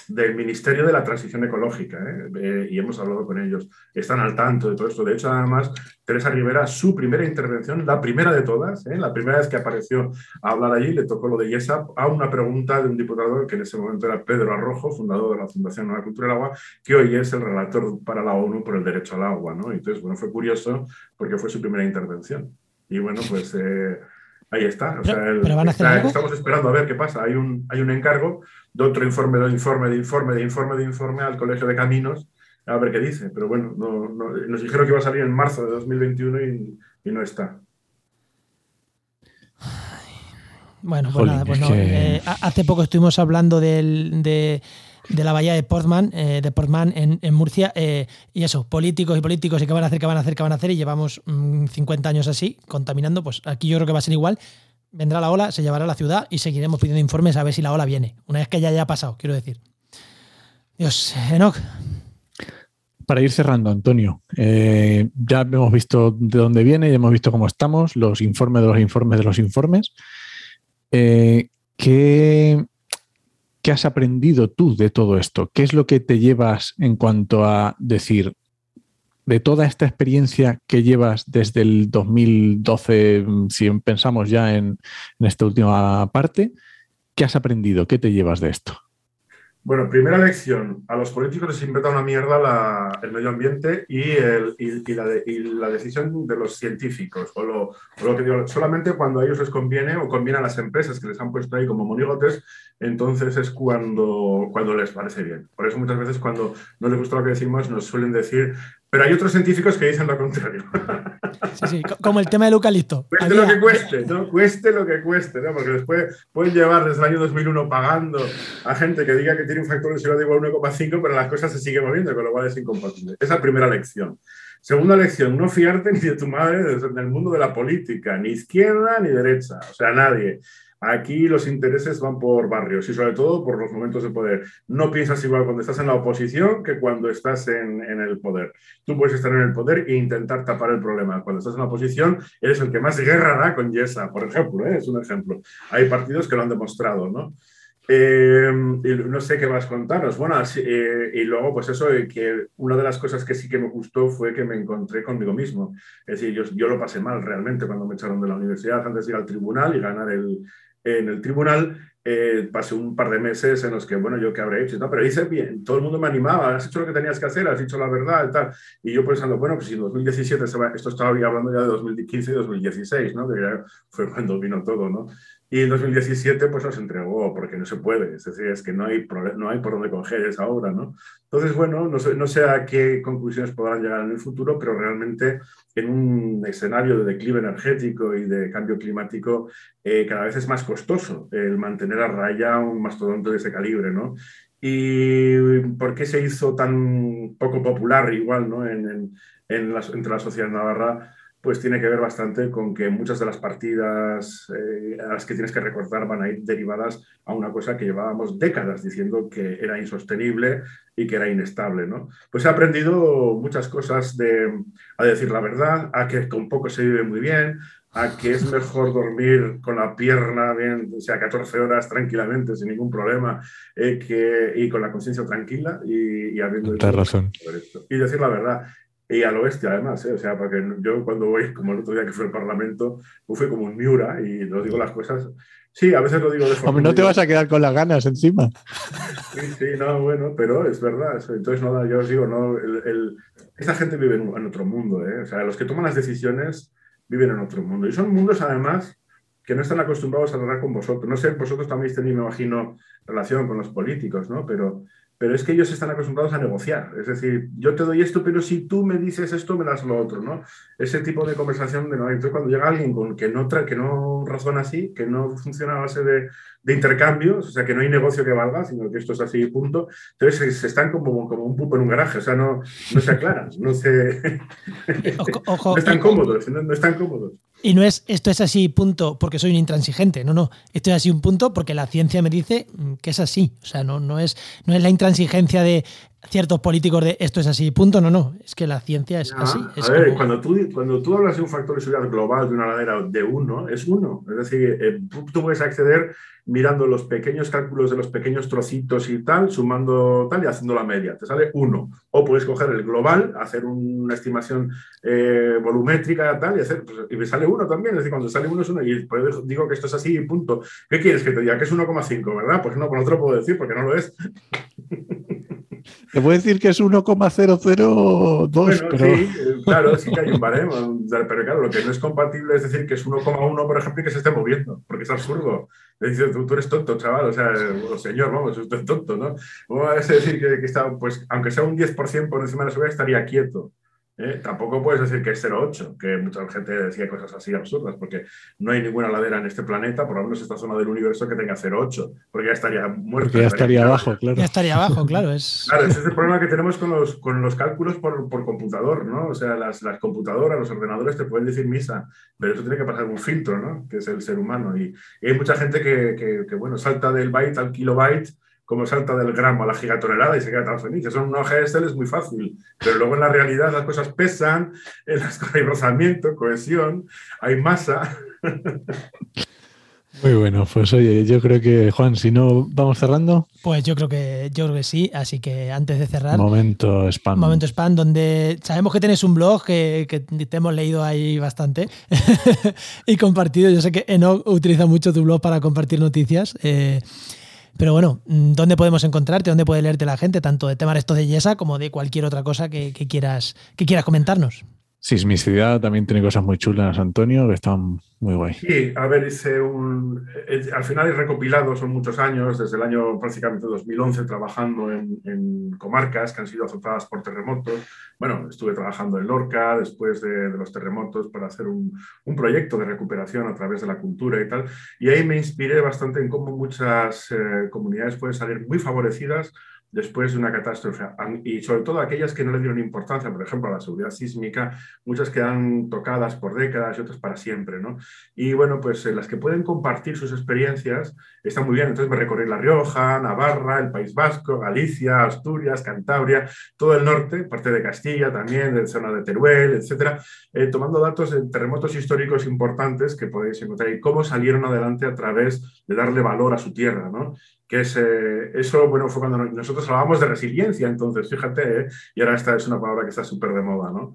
del Ministerio de la Transición Ecológica, ¿eh? Eh, y hemos hablado con ellos. Están al tanto de todo esto. De hecho, además, Teresa Rivera, su primera intervención, la primera de todas, ¿eh? la primera vez que apareció a hablar allí, le tocó lo de IESA a una pregunta de un diputado que en ese momento era Pedro Arrojo, fundador de la Fundación Nueva Cultura del Agua, que hoy es el relator para la ONU por el derecho al agua. ¿no? Entonces, bueno, fue curioso porque fue su primera intervención. Y bueno, pues eh, ahí está. O
Pero-
sea, el-
pero van a hacer
está-
algo.
estamos esperando a ver qué pasa. Hay un, hay un encargo de otro informe, de informe, de informe, de informe, de informe al Colegio de Caminos a ver qué dice. Pero bueno, no- no- nos dijeron que iba a salir en marzo de 2021 y, y no está.
Bueno, pues
Jolín,
nada, pues
es
no.
que-
Eh, ha- hace poco estuvimos hablando del- de, de la bahía de Portman, eh, de Portman en, en Murcia, eh, y eso, políticos y políticos, y qué van a hacer, qué van a hacer, qué van a hacer, y llevamos mm, 50 años así, contaminando, pues aquí yo creo que va a ser igual. Vendrá la ola, se llevará a la ciudad y seguiremos pidiendo informes a ver si la ola viene. Una vez que ya haya pasado, quiero decir. Dios, Enoch,
Para ir cerrando, Antonio, eh, ya hemos visto de dónde viene, ya hemos visto cómo estamos, los informes de los informes de los informes. Eh, ¿qué, qué has aprendido tú de todo esto? ¿Qué es lo que te llevas en cuanto a decir, de toda esta experiencia que llevas desde el 2012, mm, si pensamos ya en, esta última parte, ¿qué has aprendido? ¿Qué te llevas de esto?
Bueno, primera lección. A los políticos les inventa una mierda el medio ambiente y la decisión de los científicos. O lo, o lo que digo, solamente cuando a ellos les conviene o conviene a las empresas que les han puesto ahí como monigotes, entonces es cuando, cuando les parece bien. Por eso muchas veces cuando no les gusta lo que decimos nos suelen decir Pero hay otros científicos que dicen lo contrario.
Sí, sí, como el tema del eucalipto.
Cueste lo que cueste, ¿no? Cueste lo que cueste, ¿no? Porque después pueden llevar desde el año 2001 pagando a gente que diga que tiene un factor de seguridad igual a 1,5, pero las cosas se siguen moviendo, con lo cual es incompatible. Esa primera lección. Segunda lección, no fiarte ni de tu madre en el mundo de la política, ni izquierda ni derecha, o sea, nadie. Aquí los intereses van por barrios y sobre todo por los momentos de poder. No piensas igual cuando estás en la oposición que cuando estás en, el poder. Tú puedes estar en el poder e intentar tapar el problema. Cuando estás en la oposición, eres el que más guerra da con Yesa, por ejemplo. ¿eh? Es un ejemplo. Hay partidos que lo han demostrado, ¿no? Eh, no sé qué vas a contaros. Bueno, eh, y luego, pues eso, que una de las cosas que sí que me gustó fue que me encontré conmigo mismo. Es decir, yo, yo lo pasé mal realmente cuando me echaron de la universidad antes de ir al tribunal y ganar el, en el tribunal, eh, pasé un par de meses en los que, bueno, yo qué habré hecho, pero hice bien, todo el mundo me animaba, has hecho lo que tenías que hacer, has dicho la verdad y tal. Y yo pensando, bueno, pues si en 2017, esto estaba hablando ya de 2015 y 2016, ¿no? Que fue cuando vino todo, ¿no? Y en 2017 pues nos entregó, porque no se puede, es decir, es que no hay, no hay por dónde coger esa obra, ¿no? Entonces, bueno, no sé, no sé a qué conclusiones podrán llegar en el futuro, pero realmente en un escenario de declive energético y de cambio climático, eh, cada vez es más costoso el mantener a raya un mastodonte de ese calibre, ¿no? ¿Y por qué se hizo tan poco popular igual ¿no? en, en, entre la sociedad navarra? pues tiene que ver bastante con que muchas de las partidas eh, a las que tienes que recortar van a ir derivadas a una cosa que llevábamos décadas diciendo que era insostenible y que era inestable. ¿no? Pues he aprendido muchas cosas de, a decir la verdad, a que con poco se vive muy bien, a que es mejor dormir con la pierna bien, o sea, 14 horas tranquilamente, sin ningún problema, eh, que, y con la conciencia tranquila y, y habiendo...
razón.
Y decir la verdad. Y al oeste, además, ¿eh? o sea, porque yo cuando voy, como el otro día que fue el Parlamento, pues fue como un Miura y no digo las cosas. Sí, a veces lo digo de
forma. Hombre, no te vas a quedar con las ganas encima.
Sí, sí, no, bueno, pero es verdad. Entonces, no, yo os digo, no, el, esta gente vive en, otro mundo, ¿eh? O sea, los que toman las decisiones viven en otro mundo. Y son mundos, además, que no están acostumbrados a hablar con vosotros. No sé, vosotros también tenéis, me imagino, relación con los políticos, ¿no? Pero pero es que ellos están acostumbrados a negociar. Es decir, yo te doy esto, pero si tú me dices esto, me das lo otro, ¿no? Ese tipo de conversación de no. Entonces, cuando llega alguien con que no, que no razona así, que no funciona a base de, de, intercambios, o sea, que no hay negocio que valga, sino que esto es así, punto. Entonces, se, están como, como un pupo en un garaje, o sea, no, no se aclaran, no se. no están cómodos, no están cómodos.
Y no es esto es así, punto, porque soy un intransigente. No, no. Esto es así, un punto, porque la ciencia me dice que es así. O sea, no, no, es, no es la intransigencia de ciertos políticos de esto es así, punto. No, no. Es que la ciencia es así.
a ver, cuando, tú, cuando tú hablas de un factor de seguridad global de una ladera de uno, es uno. Es decir, eh, tú puedes acceder mirando los pequeños cálculos de los pequeños trocitos y tal, sumando tal y haciendo la media. Te sale uno. O puedes coger el global, hacer una estimación eh, volumétrica tal y hacer, pues, y me sale uno también. Es decir, cuando sale uno es uno. Y digo que esto es así y punto. ¿Qué quieres que te diga? Que es 1,5, ¿verdad? Pues no, pues te lo puedo decir porque no lo es.
Te puedo decir que es 1,002.
Bueno, pero... sí, eh, claro, sí que hay un baremo. Pero claro, lo que no es compatible es decir que es 1,1, por ejemplo, y que se esté moviendo, porque es absurdo. Es decir, tú, eres tonto, chaval, o sea, o señor, vamos, usted es tonto, ¿no? ¿Cómo es decir que, que, está, pues, aunque sea un 10% por encima de la subida, estaría quieto? ¿Eh? Tampoco puedes decir que es 0,8, que mucha gente decía cosas así absurdas, porque no hay ninguna ladera en este planeta, por lo menos esta zona del universo, que tenga 0,8, porque ya estaría muerto.
Porque ya estaría, abajo, claro.
Ya estaría abajo, claro. Es...
Claro, ese es el problema que tenemos con los, con los cálculos por, por computador, ¿no? O sea, las, las, computadoras, los ordenadores te pueden decir misa, pero eso tiene que pasar un filtro, ¿no? Que es el ser humano. Y, y hay mucha gente que, que, que, bueno, salta del byte al kilobyte cómo salta del gramo a la gigatonelada y se queda tan feliz. Eso en una hoja de Excel es muy fácil, pero luego en la realidad las cosas pesan, en las hay rozamiento, cohesión, hay masa.
Muy bueno, pues oye, yo creo que, Juan, si no, ¿vamos cerrando?
Pues yo creo que yo creo que sí, así que antes de cerrar.
Momento spam.
Momento spam, donde sabemos que tienes un blog que, que te hemos leído ahí bastante y compartido. Yo sé que Enoch utiliza mucho tu blog para compartir noticias. Eh, pero bueno, mm, ¿dónde podemos encontrarte? ¿Dónde puede leerte la gente? Tanto de temas estos de Yesa como de cualquier otra cosa que, quieras, que quieras comentarnos.
Sismicidad también tiene cosas muy chulas, Antonio, que están muy guay.
Sí, a ver, hice un. Al final he recopilado, son muchos años, desde el año prácticamente 2011, trabajando en, comarcas que han sido azotadas por terremotos. Bueno, estuve trabajando en Lorca después de, los terremotos para hacer un, proyecto de recuperación a través de la cultura y tal. Y ahí me inspiré bastante en cómo muchas eh, comunidades pueden salir muy favorecidas después de una catástrofe y sobre todo aquellas que no le dieron importancia, por ejemplo, a la seguridad sísmica, muchas quedan tocadas por décadas y otras para siempre, ¿no? Y bueno, pues eh, las que pueden compartir sus experiencias están muy bien. Entonces me recorrí La Rioja, Navarra, el País Vasco, Galicia, Asturias, Cantabria, todo el norte, parte de Castilla también, de zona de Teruel, etcétera, eh, tomando datos de terremotos históricos importantes que podéis encontrar y cómo salieron adelante a través de darle valor a su tierra, ¿no? Que es, eh, eso, bueno, fue cuando nosotros hablábamos de resiliencia, entonces, fíjate, ¿eh? y ahora esta es una palabra que está súper de moda, ¿no?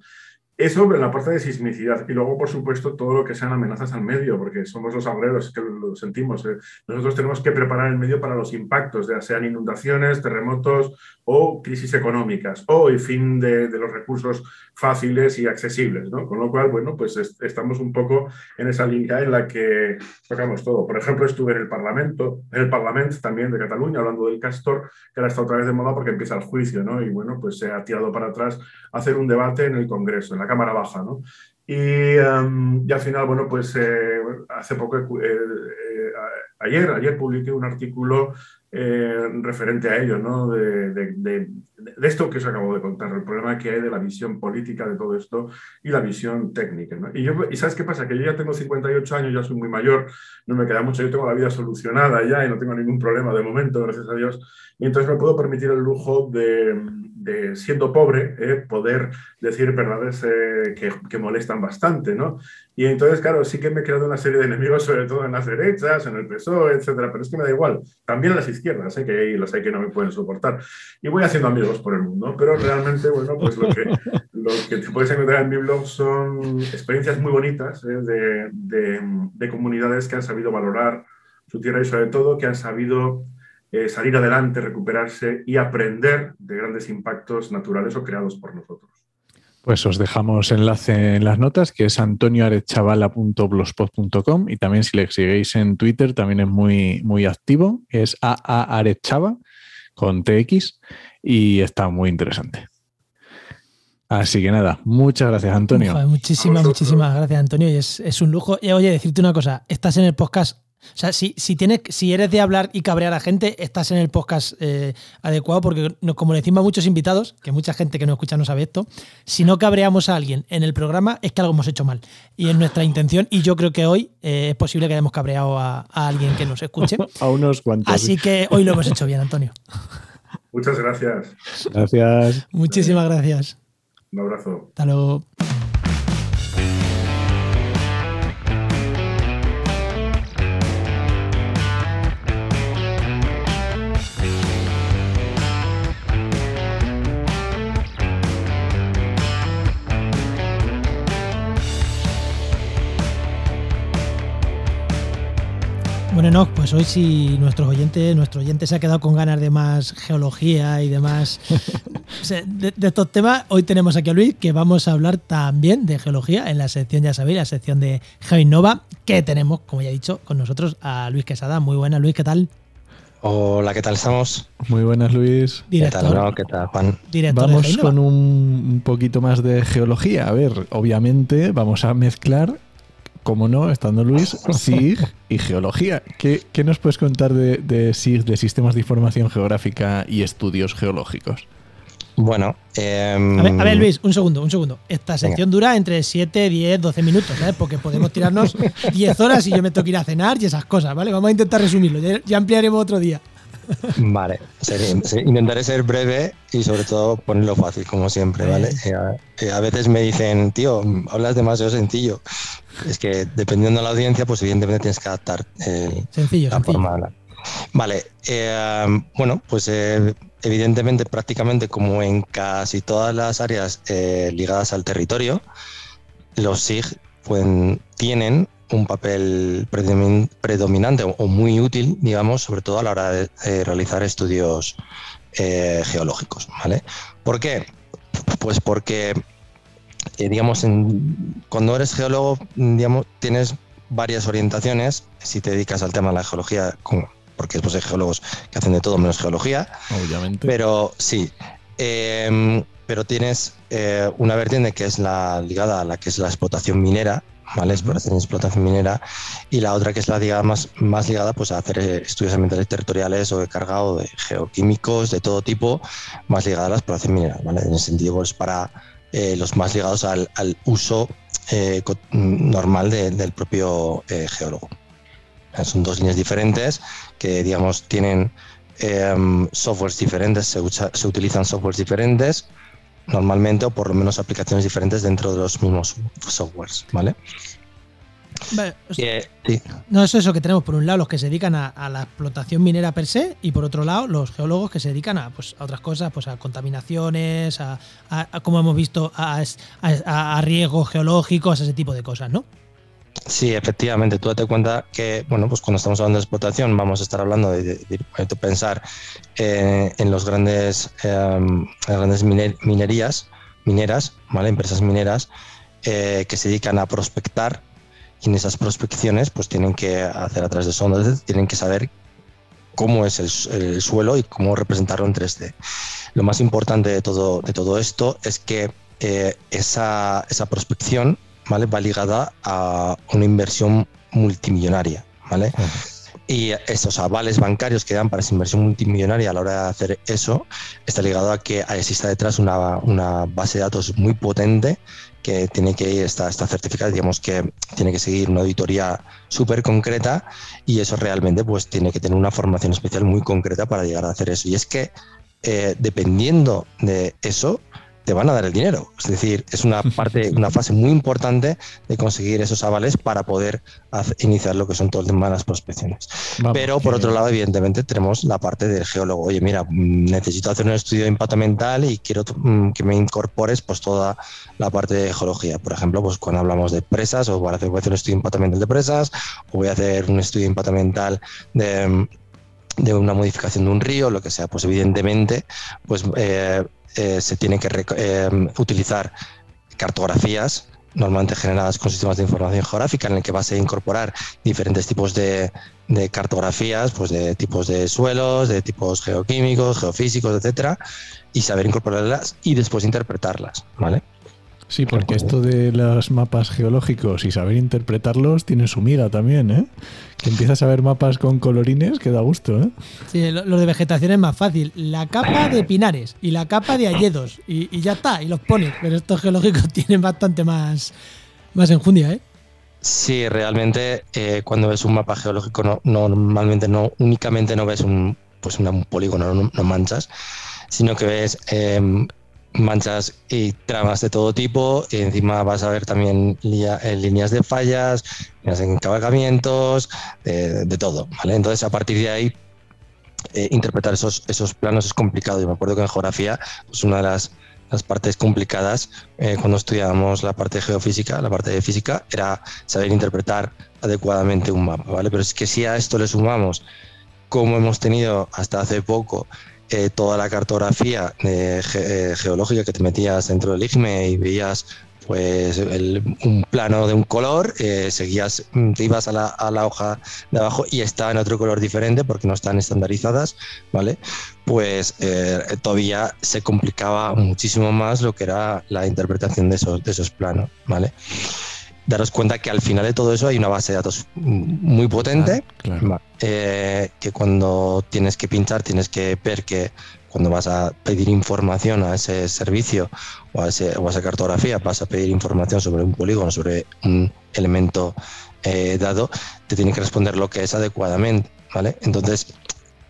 Eso en la parte de sismicidad y luego, por supuesto, todo lo que sean amenazas al medio, porque somos los obreros que lo sentimos. ¿eh? Nosotros tenemos que preparar el medio para los impactos, ya sean inundaciones, terremotos o crisis económicas, o el fin de, los recursos fáciles y accesibles. ¿no? Con lo cual, bueno, pues estamos un poco en esa línea en la que tocamos todo. Por ejemplo, estuve en el Parlamento, en el Parlamento también de Cataluña, hablando del Castor, que ahora está otra vez de moda porque empieza el juicio, ¿no? Y bueno, pues se ha tirado para atrás hacer un debate en el Congreso, en la Cámara Baja, ¿no? Y, em, al final, bueno, pues eh, hace poco, eh, eh, ayer, ayer publiqué un artículo referente a ello, ¿no? De, de, esto que os acabo de contar, el problema que hay de la visión política de todo esto y la visión técnica. ¿no? Y, yo, y ¿sabes qué pasa? Que yo ya tengo 58 años, ya soy muy mayor, no me queda mucho, yo tengo la vida solucionada ya y no tengo ningún problema de momento, gracias a Dios, y entonces me puedo permitir el lujo de de siendo pobre, eh, poder decir verdades eh, que, molestan bastante, ¿no? Y entonces, claro, sí que me he creado una serie de enemigos, sobre todo en las derechas, en el PSOE, etcétera, pero es que me da igual. También en las izquierdas, ¿eh? que hay, los hay que no me pueden soportar. Y voy haciendo amigos por el mundo, pero realmente, bueno, pues lo que, lo que te puedes encontrar en mi blog son experiencias muy bonitas ¿eh? de, de, de comunidades que han sabido valorar su tierra y sobre todo que han sabido eh, salir adelante, recuperarse y aprender de grandes impactos naturales o creados por nosotros.
Pues os dejamos enlace en las notas, que es antonioarechavala.blogspot.com y también si le seguís en Twitter también es muy, muy activo, es aarechava con TX y está muy interesante. Así que nada, muchas gracias Antonio.
muchísimas, muchísimas gracias Antonio y es, es un lujo. Y oye, decirte una cosa, estás en el podcast o sea, si, si, tienes, si eres de hablar y cabrear a gente, estás en el podcast eh, adecuado, porque como le decimos a muchos invitados, que mucha gente que nos escucha no sabe esto, si no cabreamos a alguien en el programa es que algo hemos hecho mal. Y es nuestra intención, y yo creo que hoy eh, es posible que hayamos cabreado a, alguien que nos escuche.
a unos cuantos.
Así que hoy lo hemos hecho bien, Antonio.
Muchas gracias.
Gracias.
Muchísimas gracias.
Un abrazo.
Hasta luego. Bueno, no, pues hoy si nuestros oyentes, nuestro oyente se ha quedado con ganas de más geología y demás de, estos temas, hoy tenemos aquí a Luis que vamos a hablar también de geología en la sección, ya sabéis, la sección de GeoInnova, que tenemos, como ya he dicho, con nosotros a Luis Quesada. Muy buenas, Luis, ¿qué tal?
Hola, ¿qué tal estamos?
Muy buenas, Luis.
¿Qué tal, ¿Qué tal, Juan?
vamos con un poquito más de geología. A ver, obviamente vamos a mezclar como no, estando Luis, SIG y geología. ¿Qué, nos puedes contar de, SIG, de sistemas de información geográfica y estudios geológicos?
Bueno,
em, a, ver, Luis, un segundo, un segundo. Esta sección dura entre 7, 10, 12 minutos, ¿sabes? Porque podemos tirarnos 10 horas y yo me tengo que ir a cenar y esas cosas, ¿vale? Vamos a intentar resumirlo, ya ampliaremos otro día.
Vale, intentaré ser breve y sobre todo ponerlo fácil, como siempre, ¿vale? Eh, eh, a, veces me dicen, tío, hablas demasiado sencillo. Es que dependiendo de la audiencia, pues evidentemente tienes que adaptar
eh, sencillo,
la forma. Vale, bueno, pues evidentemente prácticamente como en casi todas las áreas ligadas al territorio, los SIG pueden, tienen un papel predominante o muy útil, digamos, sobre todo a la hora de, realizar estudios eh, geológicos. ¿vale? ¿Por qué? Pues porque eh, digamos, en, cuando eres geólogo, digamos, tienes varias orientaciones. Si te dedicas al tema de la geología, porque después hay geólogos que hacen de todo menos geología.
Obviamente.
Pero sí. Em, pero tienes eh, una vertiente que es la ligada a la que es la explotación minera, ¿vale? Exploración y explotación minera, y la otra que es la digada más, más ligada pues, a hacer eh, estudios ambientales territoriales o de carga o de geoquímicos de todo tipo, más ligada a la exploración minera, ¿vale? En el sentido, pues para eh, los más ligados al, uso normal del propio geólogo. Son dos líneas diferentes que, digamos, tienen em, softwares diferentes, se, se utilizan softwares diferentes normalmente o por lo menos aplicaciones diferentes dentro de los mismos softwares, ¿vale?
Eh, no, es eso que tenemos por un lado los que se dedican a, la explotación minera per se y por otro lado los geólogos que se dedican a, pues, a otras cosas, pues a contaminaciones, a, como hemos visto, a, riesgos geológicos, ese tipo de cosas, ¿no?
Sí, efectivamente. Tú date cuenta que, bueno, pues cuando estamos hablando de explotación, vamos a estar hablando de, pensar eh, en los grandes, em, grandes minerías, mineras, ¿vale? Empresas mineras eh, que se dedican a prospectar y en esas prospecciones, pues tienen que hacer a través de sondas, tienen que saber cómo es el, suelo y cómo representarlo en 3D. Lo más importante de todo, de todo esto es que eh, esa, esa prospección ¿vale? Va ligada a una inversión multimillonaria, ¿vale? Y esos avales bancarios que dan para esa inversión multimillonaria a la hora de hacer eso, está ligado a que exista detrás una, una base de datos muy potente que tiene que ir, está, está certificada, digamos que tiene que seguir una auditoría súper concreta y eso realmente pues tiene que tener una formación especial muy concreta para llegar a hacer eso. Y es que eh, dependiendo de eso, te van a dar el dinero. Es decir, es una parte, una fase muy importante de conseguir esos avales para poder iniciar lo que son todas las prospecciones. Pero por otro lado, evidentemente, tenemos la parte del geólogo. Oye, mira, mm, necesito hacer un estudio de impacto ambiental y quiero mm, que me incorpores pues toda la parte de geología. Por ejemplo, pues cuando hablamos de presas, o voy a hacer, un estudio de impacto ambiental de presas, o voy a hacer un estudio de impacto ambiental de de una modificación de un río, lo que sea, pues evidentemente, pues eh, eh, se tienen que eh, utilizar cartografías normalmente generadas con sistemas de información geográfica en el que vas a incorporar diferentes tipos de, cartografías, pues de tipos de suelos, de tipos geoquímicos, geofísicos, etcétera, y saber incorporarlas y después interpretarlas, ¿vale?
Sí, porque esto de los mapas geológicos y saber interpretarlos tiene su miga también, ¿eh? Que empiezas a ver mapas con colorines que da gusto, ¿eh?
Sí, lo, de vegetación es más fácil. La capa de pinares y la capa de alledos y, ya está, y los pones. Pero estos geológicos tienen bastante más, más enjundia, ¿eh?
Sí, realmente eh, cuando ves un mapa geológico no, normalmente no únicamente no ves un, pues un polígono, no, manchas, sino que ves em, manchas y tramas de todo tipo y encima vas a ver también eh, líneas de fallas, líneas de de, todo. Entonces a partir de ahí eh, interpretar esos, esos planos es complicado. Yo me acuerdo que en geografía, pues una de las, partes complicadas eh, cuando estudiábamos la parte de geofísica, la parte de física, era saber interpretar adecuadamente un mapa, ¿vale? Pero es que si a esto le sumamos, como hemos tenido hasta hace poco, eh, toda la cartografía eh, geológica que te metías dentro del IGME y veías pues un plano de un color, eh, seguías, mm, te ibas a la, a la, hoja de abajo y estaba en otro color diferente porque no están estandarizadas, ¿vale? Pues todavía se complicaba muchísimo más lo que era la interpretación de esos, de esos planos, ¿vale? Daros cuenta que al final de todo eso hay una base de datos muy potente, eh, que cuando tienes que pinchar tienes que ver que cuando vas a pedir información a ese servicio o a, ese, o esa cartografía, vas a pedir información sobre un polígono, sobre un elemento eh, dado, te tiene que responder lo que es adecuadamente, ¿vale? Entonces,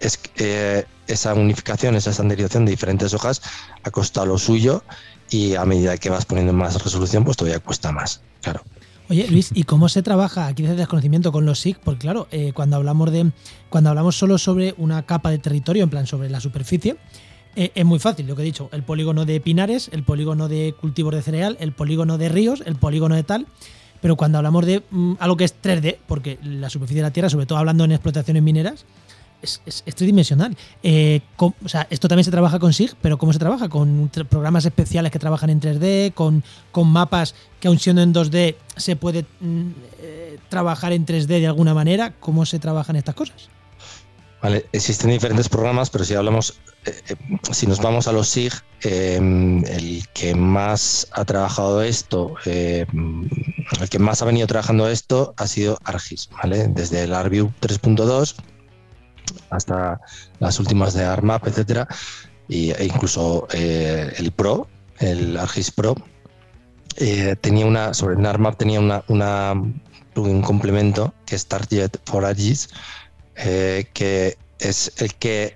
es, eh, esa unificación, esa estandarización de diferentes hojas ha costado lo suyo y a medida que vas poniendo más resolución, pues todavía cuesta más, claro.
Oye, Luis, ¿y cómo se trabaja aquí desde desconocimiento con los SIG? Porque claro, eh, cuando hablamos de. Cuando hablamos solo sobre una capa de territorio, en plan sobre la superficie, eh, es muy fácil, lo que he dicho. El polígono de pinares, el polígono de cultivos de cereal, el polígono de ríos, el polígono de tal. Pero cuando hablamos de mm, algo que es 3D, porque la superficie de la Tierra, sobre todo hablando en explotaciones mineras, es, tridimensional. Eh, o sea, esto también se trabaja con SIG, pero ¿cómo se trabaja? Con programas especiales que trabajan en 3D, con, con mapas que aun siendo en 2D se puede mm, eh, trabajar en 3D de alguna manera. ¿Cómo se trabajan estas cosas?
Vale, existen diferentes programas, pero si hablamos, eh, si nos vamos a los SIG, em, el que más ha trabajado esto, em, el que más ha venido trabajando esto ha sido ArcGIS, ¿vale? Desde el ArcView 3.2 hasta las últimas de ARMAP, etcétera, e incluso eh, el Pro, el ArcGIS Pro, eh, tenía una, sobre el ARMAP tenía una, un complemento que es Target for ArcGIS, eh, que es el que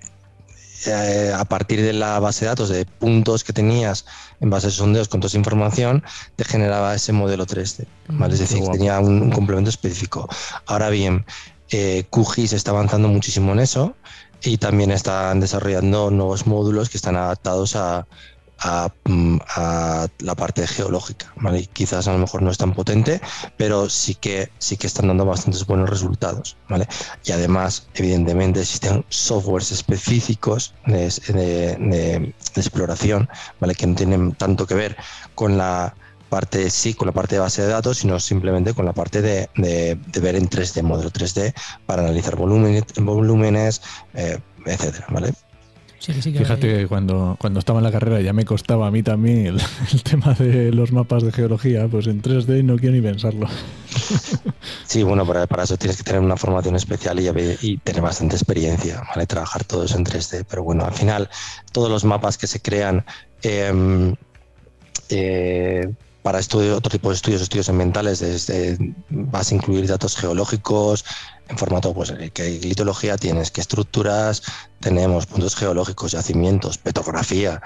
a partir de la base de datos de puntos que tenías en base de sondeos con toda esa información, te generaba ese modelo 3D. ¿vale? Es decir, tenía un, complemento específico. Ahora bien, eh, QGIS está avanzando muchísimo en eso y también están desarrollando nuevos módulos que están adaptados a, mm, la parte geológica. Quizás a lo mejor no es tan potente, pero sí que, sí que están dando bastantes buenos resultados. ¿vale? Y además, evidentemente, existen softwares específicos de, exploración ¿vale? que no tienen tanto que ver con la parte sí con la parte de base de datos, sino simplemente con la parte de, ver en 3D, modelo 3D, para analizar volúmenes, volúmenes eh, etcétera, ¿vale?
Fíjate que cuando, cuando estaba en la carrera ya me costaba a mí también el, tema de los mapas de geología, pues en 3D no quiero ni pensarlo.
Sí, bueno, para, para eso tienes que tener una formación especial y, y, tener bastante experiencia, ¿vale? Trabajar todo eso en 3D. Pero bueno, al final, todos los mapas que se crean em, eh, para estudio, otro tipo de estudios, estudios ambientales, desde, vas a incluir datos geológicos en formato, pues, ¿qué litología tienes? ¿Qué estructuras tenemos? Puntos geológicos, yacimientos, petrografía.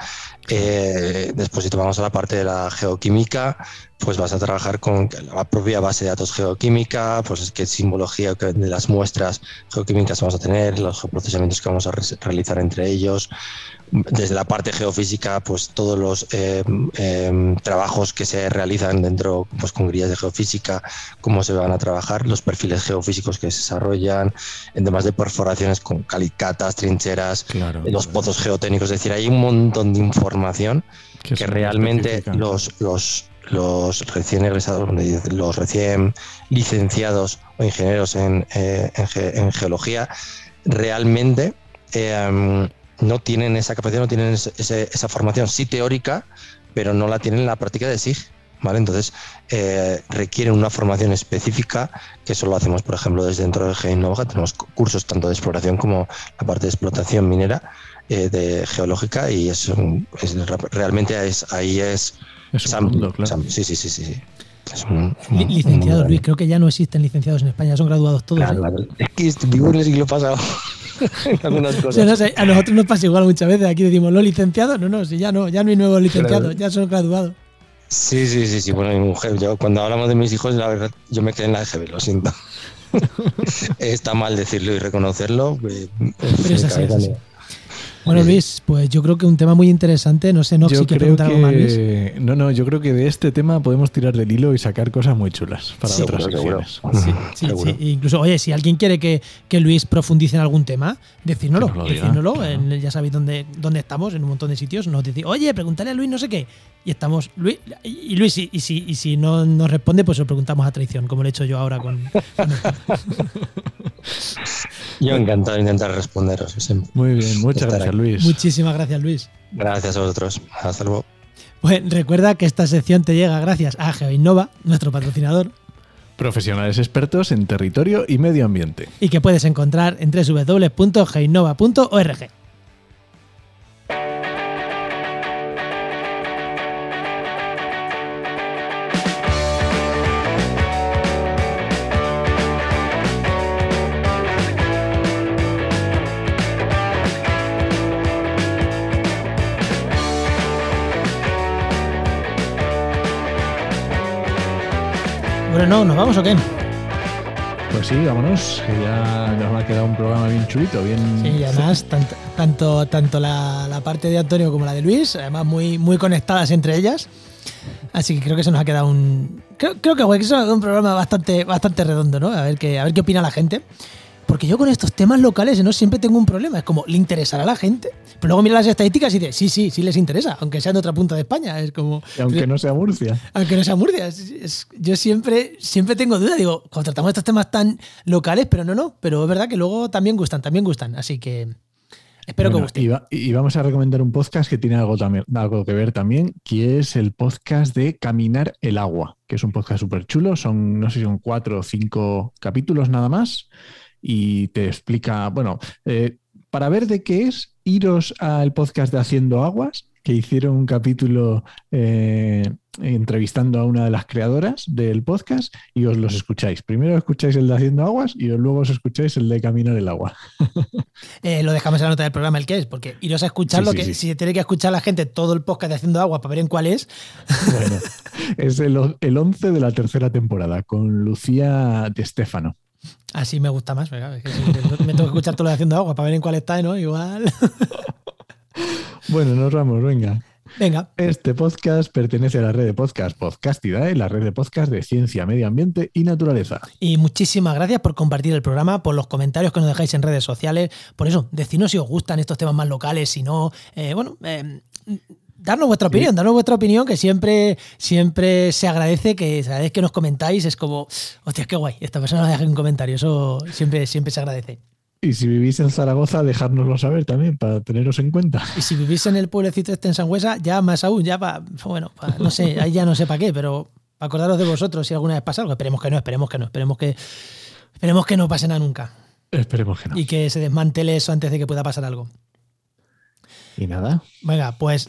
Eh, después, si te vamos a la parte de la geoquímica, pues vas a trabajar con la propia base de datos geoquímica, pues qué simbología de las muestras geoquímicas vamos a tener, los geoprocesamientos que vamos a realizar entre ellos, desde la parte geofísica, pues todos los eh, em, trabajos que se realizan dentro, pues con grillas de geofísica, cómo se van a trabajar, los perfiles geofísicos que se desarrollan, en temas de perforaciones con calicatas, trincheras, los pozos geotécnicos, es decir, hay un montón de información que realmente los, los, los recién egresados, los recién licenciados o ingenieros en, eh, en, geología, realmente eh, no tienen esa capacidad, no tienen esa formación, sí teórica, pero no la tienen en la práctica de SIG. ¿Vale? Entonces, eh, requieren una formación específica, que eso lo hacemos, por ejemplo, desde dentro de GEINNOVA, tenemos cursos tanto de exploración como la parte de explotación minera, eh, de geológica, y es, realmente es, ahí es... sí, sí, sí, sí.
licenciados, Luis, creo que ya no existen licenciados en España, son graduados todos. ¿eh?
Es que vivo en el siglo pasado.
a nosotros nos pasa igual muchas veces. Aquí decimos, ¿los licenciados? No, no, si ya no, ya no hay nuevos licenciados, ya son graduados.
Sí, sí, sí, sí. Bueno, mi mujer, yo cuando hablamos de mis hijos, la verdad, yo me quedé en la EGB, lo siento. Está mal decirlo y reconocerlo. Eh, Pero es así,
bueno, Luis, pues yo creo que un tema muy interesante. No sé, no si quieres preguntar algo más, Luis.
No, no, yo creo que de este tema podemos tirar del hilo y sacar cosas muy chulas para otras secciones.
Sí, sí, sí, Incluso, oye, si alguien quiere que, que Luis profundice en algún tema, decírnoslo. decírnoslo. ya sabéis dónde, dónde estamos, en un montón de sitios. Nos decís, oye, pregúntale a Luis no sé qué. Y estamos. Luis, y Luis, y, si, y si no nos responde, pues lo preguntamos a traición, como lo he hecho yo ahora con.
Yo encantado de intentar responderos.
Muy bien, muchas gracias, Luis.
Muchísimas gracias, Luis.
Gracias a vosotros. Hasta luego.
Pues recuerda que esta sección te llega gracias a GeoInnova, nuestro patrocinador.
Profesionales expertos en territorio y medio ambiente.
Y que puedes encontrar en www.geinnova.org. no, ¿nos vamos o qué?
Pues sí, vámonos, que ya nos ha quedado un programa bien chulito, bien...
Sí, y además, tanto, tanto, la, parte de Antonio como la de Luis, además muy, muy conectadas entre ellas. Así que creo que se nos ha quedado un... Creo, creo que, que un programa bastante, bastante redondo, ¿no? A ver, qué, a ver qué opina la gente. Porque yo con estos temas locales no siempre tengo un problema. Es como, ¿le interesará a la gente? Pero luego mira las estadísticas y dice, sí, sí, sí les interesa, aunque sea en otra punta de España. Es como.
Y aunque no sea Murcia.
Aunque no sea Murcia. Es- es- yo siempre, siempre tengo dudas. Digo, cuando tratamos estos temas tan locales, pero no, no. Pero es verdad que luego también gustan, también gustan. Así que espero
Bueno,
que guste.
Y, va- y vamos a recomendar un podcast que tiene algo, también, algo que ver también, que es el podcast de Caminar el Agua, que es un podcast súper chulo. Son, no sé si son cuatro o cinco capítulos nada más. Y te explica, bueno, eh, para ver de qué es, iros al podcast de Haciendo Aguas, que hicieron un capítulo eh, entrevistando a una de las creadoras del podcast y os los escucháis. Primero escucháis el de Haciendo Aguas y luego os escucháis el de Caminar el Agua.
Eh, lo dejamos en la nota del programa, el que es, porque iros a escucharlo,
Sí, sí,
que
sí.
si tiene que escuchar la gente todo el podcast de Haciendo Agua para ver en cuál es,
Bueno, es el, el 11 de la tercera temporada con Lucía de Stefano.
Así me gusta más. venga, es que si me tengo que escuchar todo lo de Haciendo Agua para ver en cuál está, ¿no? Igual.
Bueno, nos vamos, venga.
Venga,
Este podcast pertenece a la red de podcast Podcastidae, la red de podcast de ciencia, medio ambiente y naturaleza.
Y muchísimas gracias por compartir el programa, por los comentarios que nos dejáis en redes sociales. Por eso, decidnos si os gustan estos temas más locales, si no. eh, bueno, eh, darnos vuestra opinión, darnos vuestra opinión, que siempre, siempre se agradece que sabéis que nos comentáis. Es como, hostia, qué guay, esta persona deja un comentario. Eso siempre, siempre se agradece.
Y si vivís en Zaragoza, dejárnoslo saber también para teneros en cuenta.
Y si vivís en el pueblecito este en Sangüesa, ya más aún, ya para. Bueno, pa- no sé, ahí ya no sé para qué, pero para acordaros de vosotros si alguna vez pasa algo. Esperemos que no, esperemos que no, esperemos que. Esperemos que no pase nada nunca.
Esperemos que no.
y que se desmantele eso antes de que pueda pasar algo.
Y nada,
Venga, pues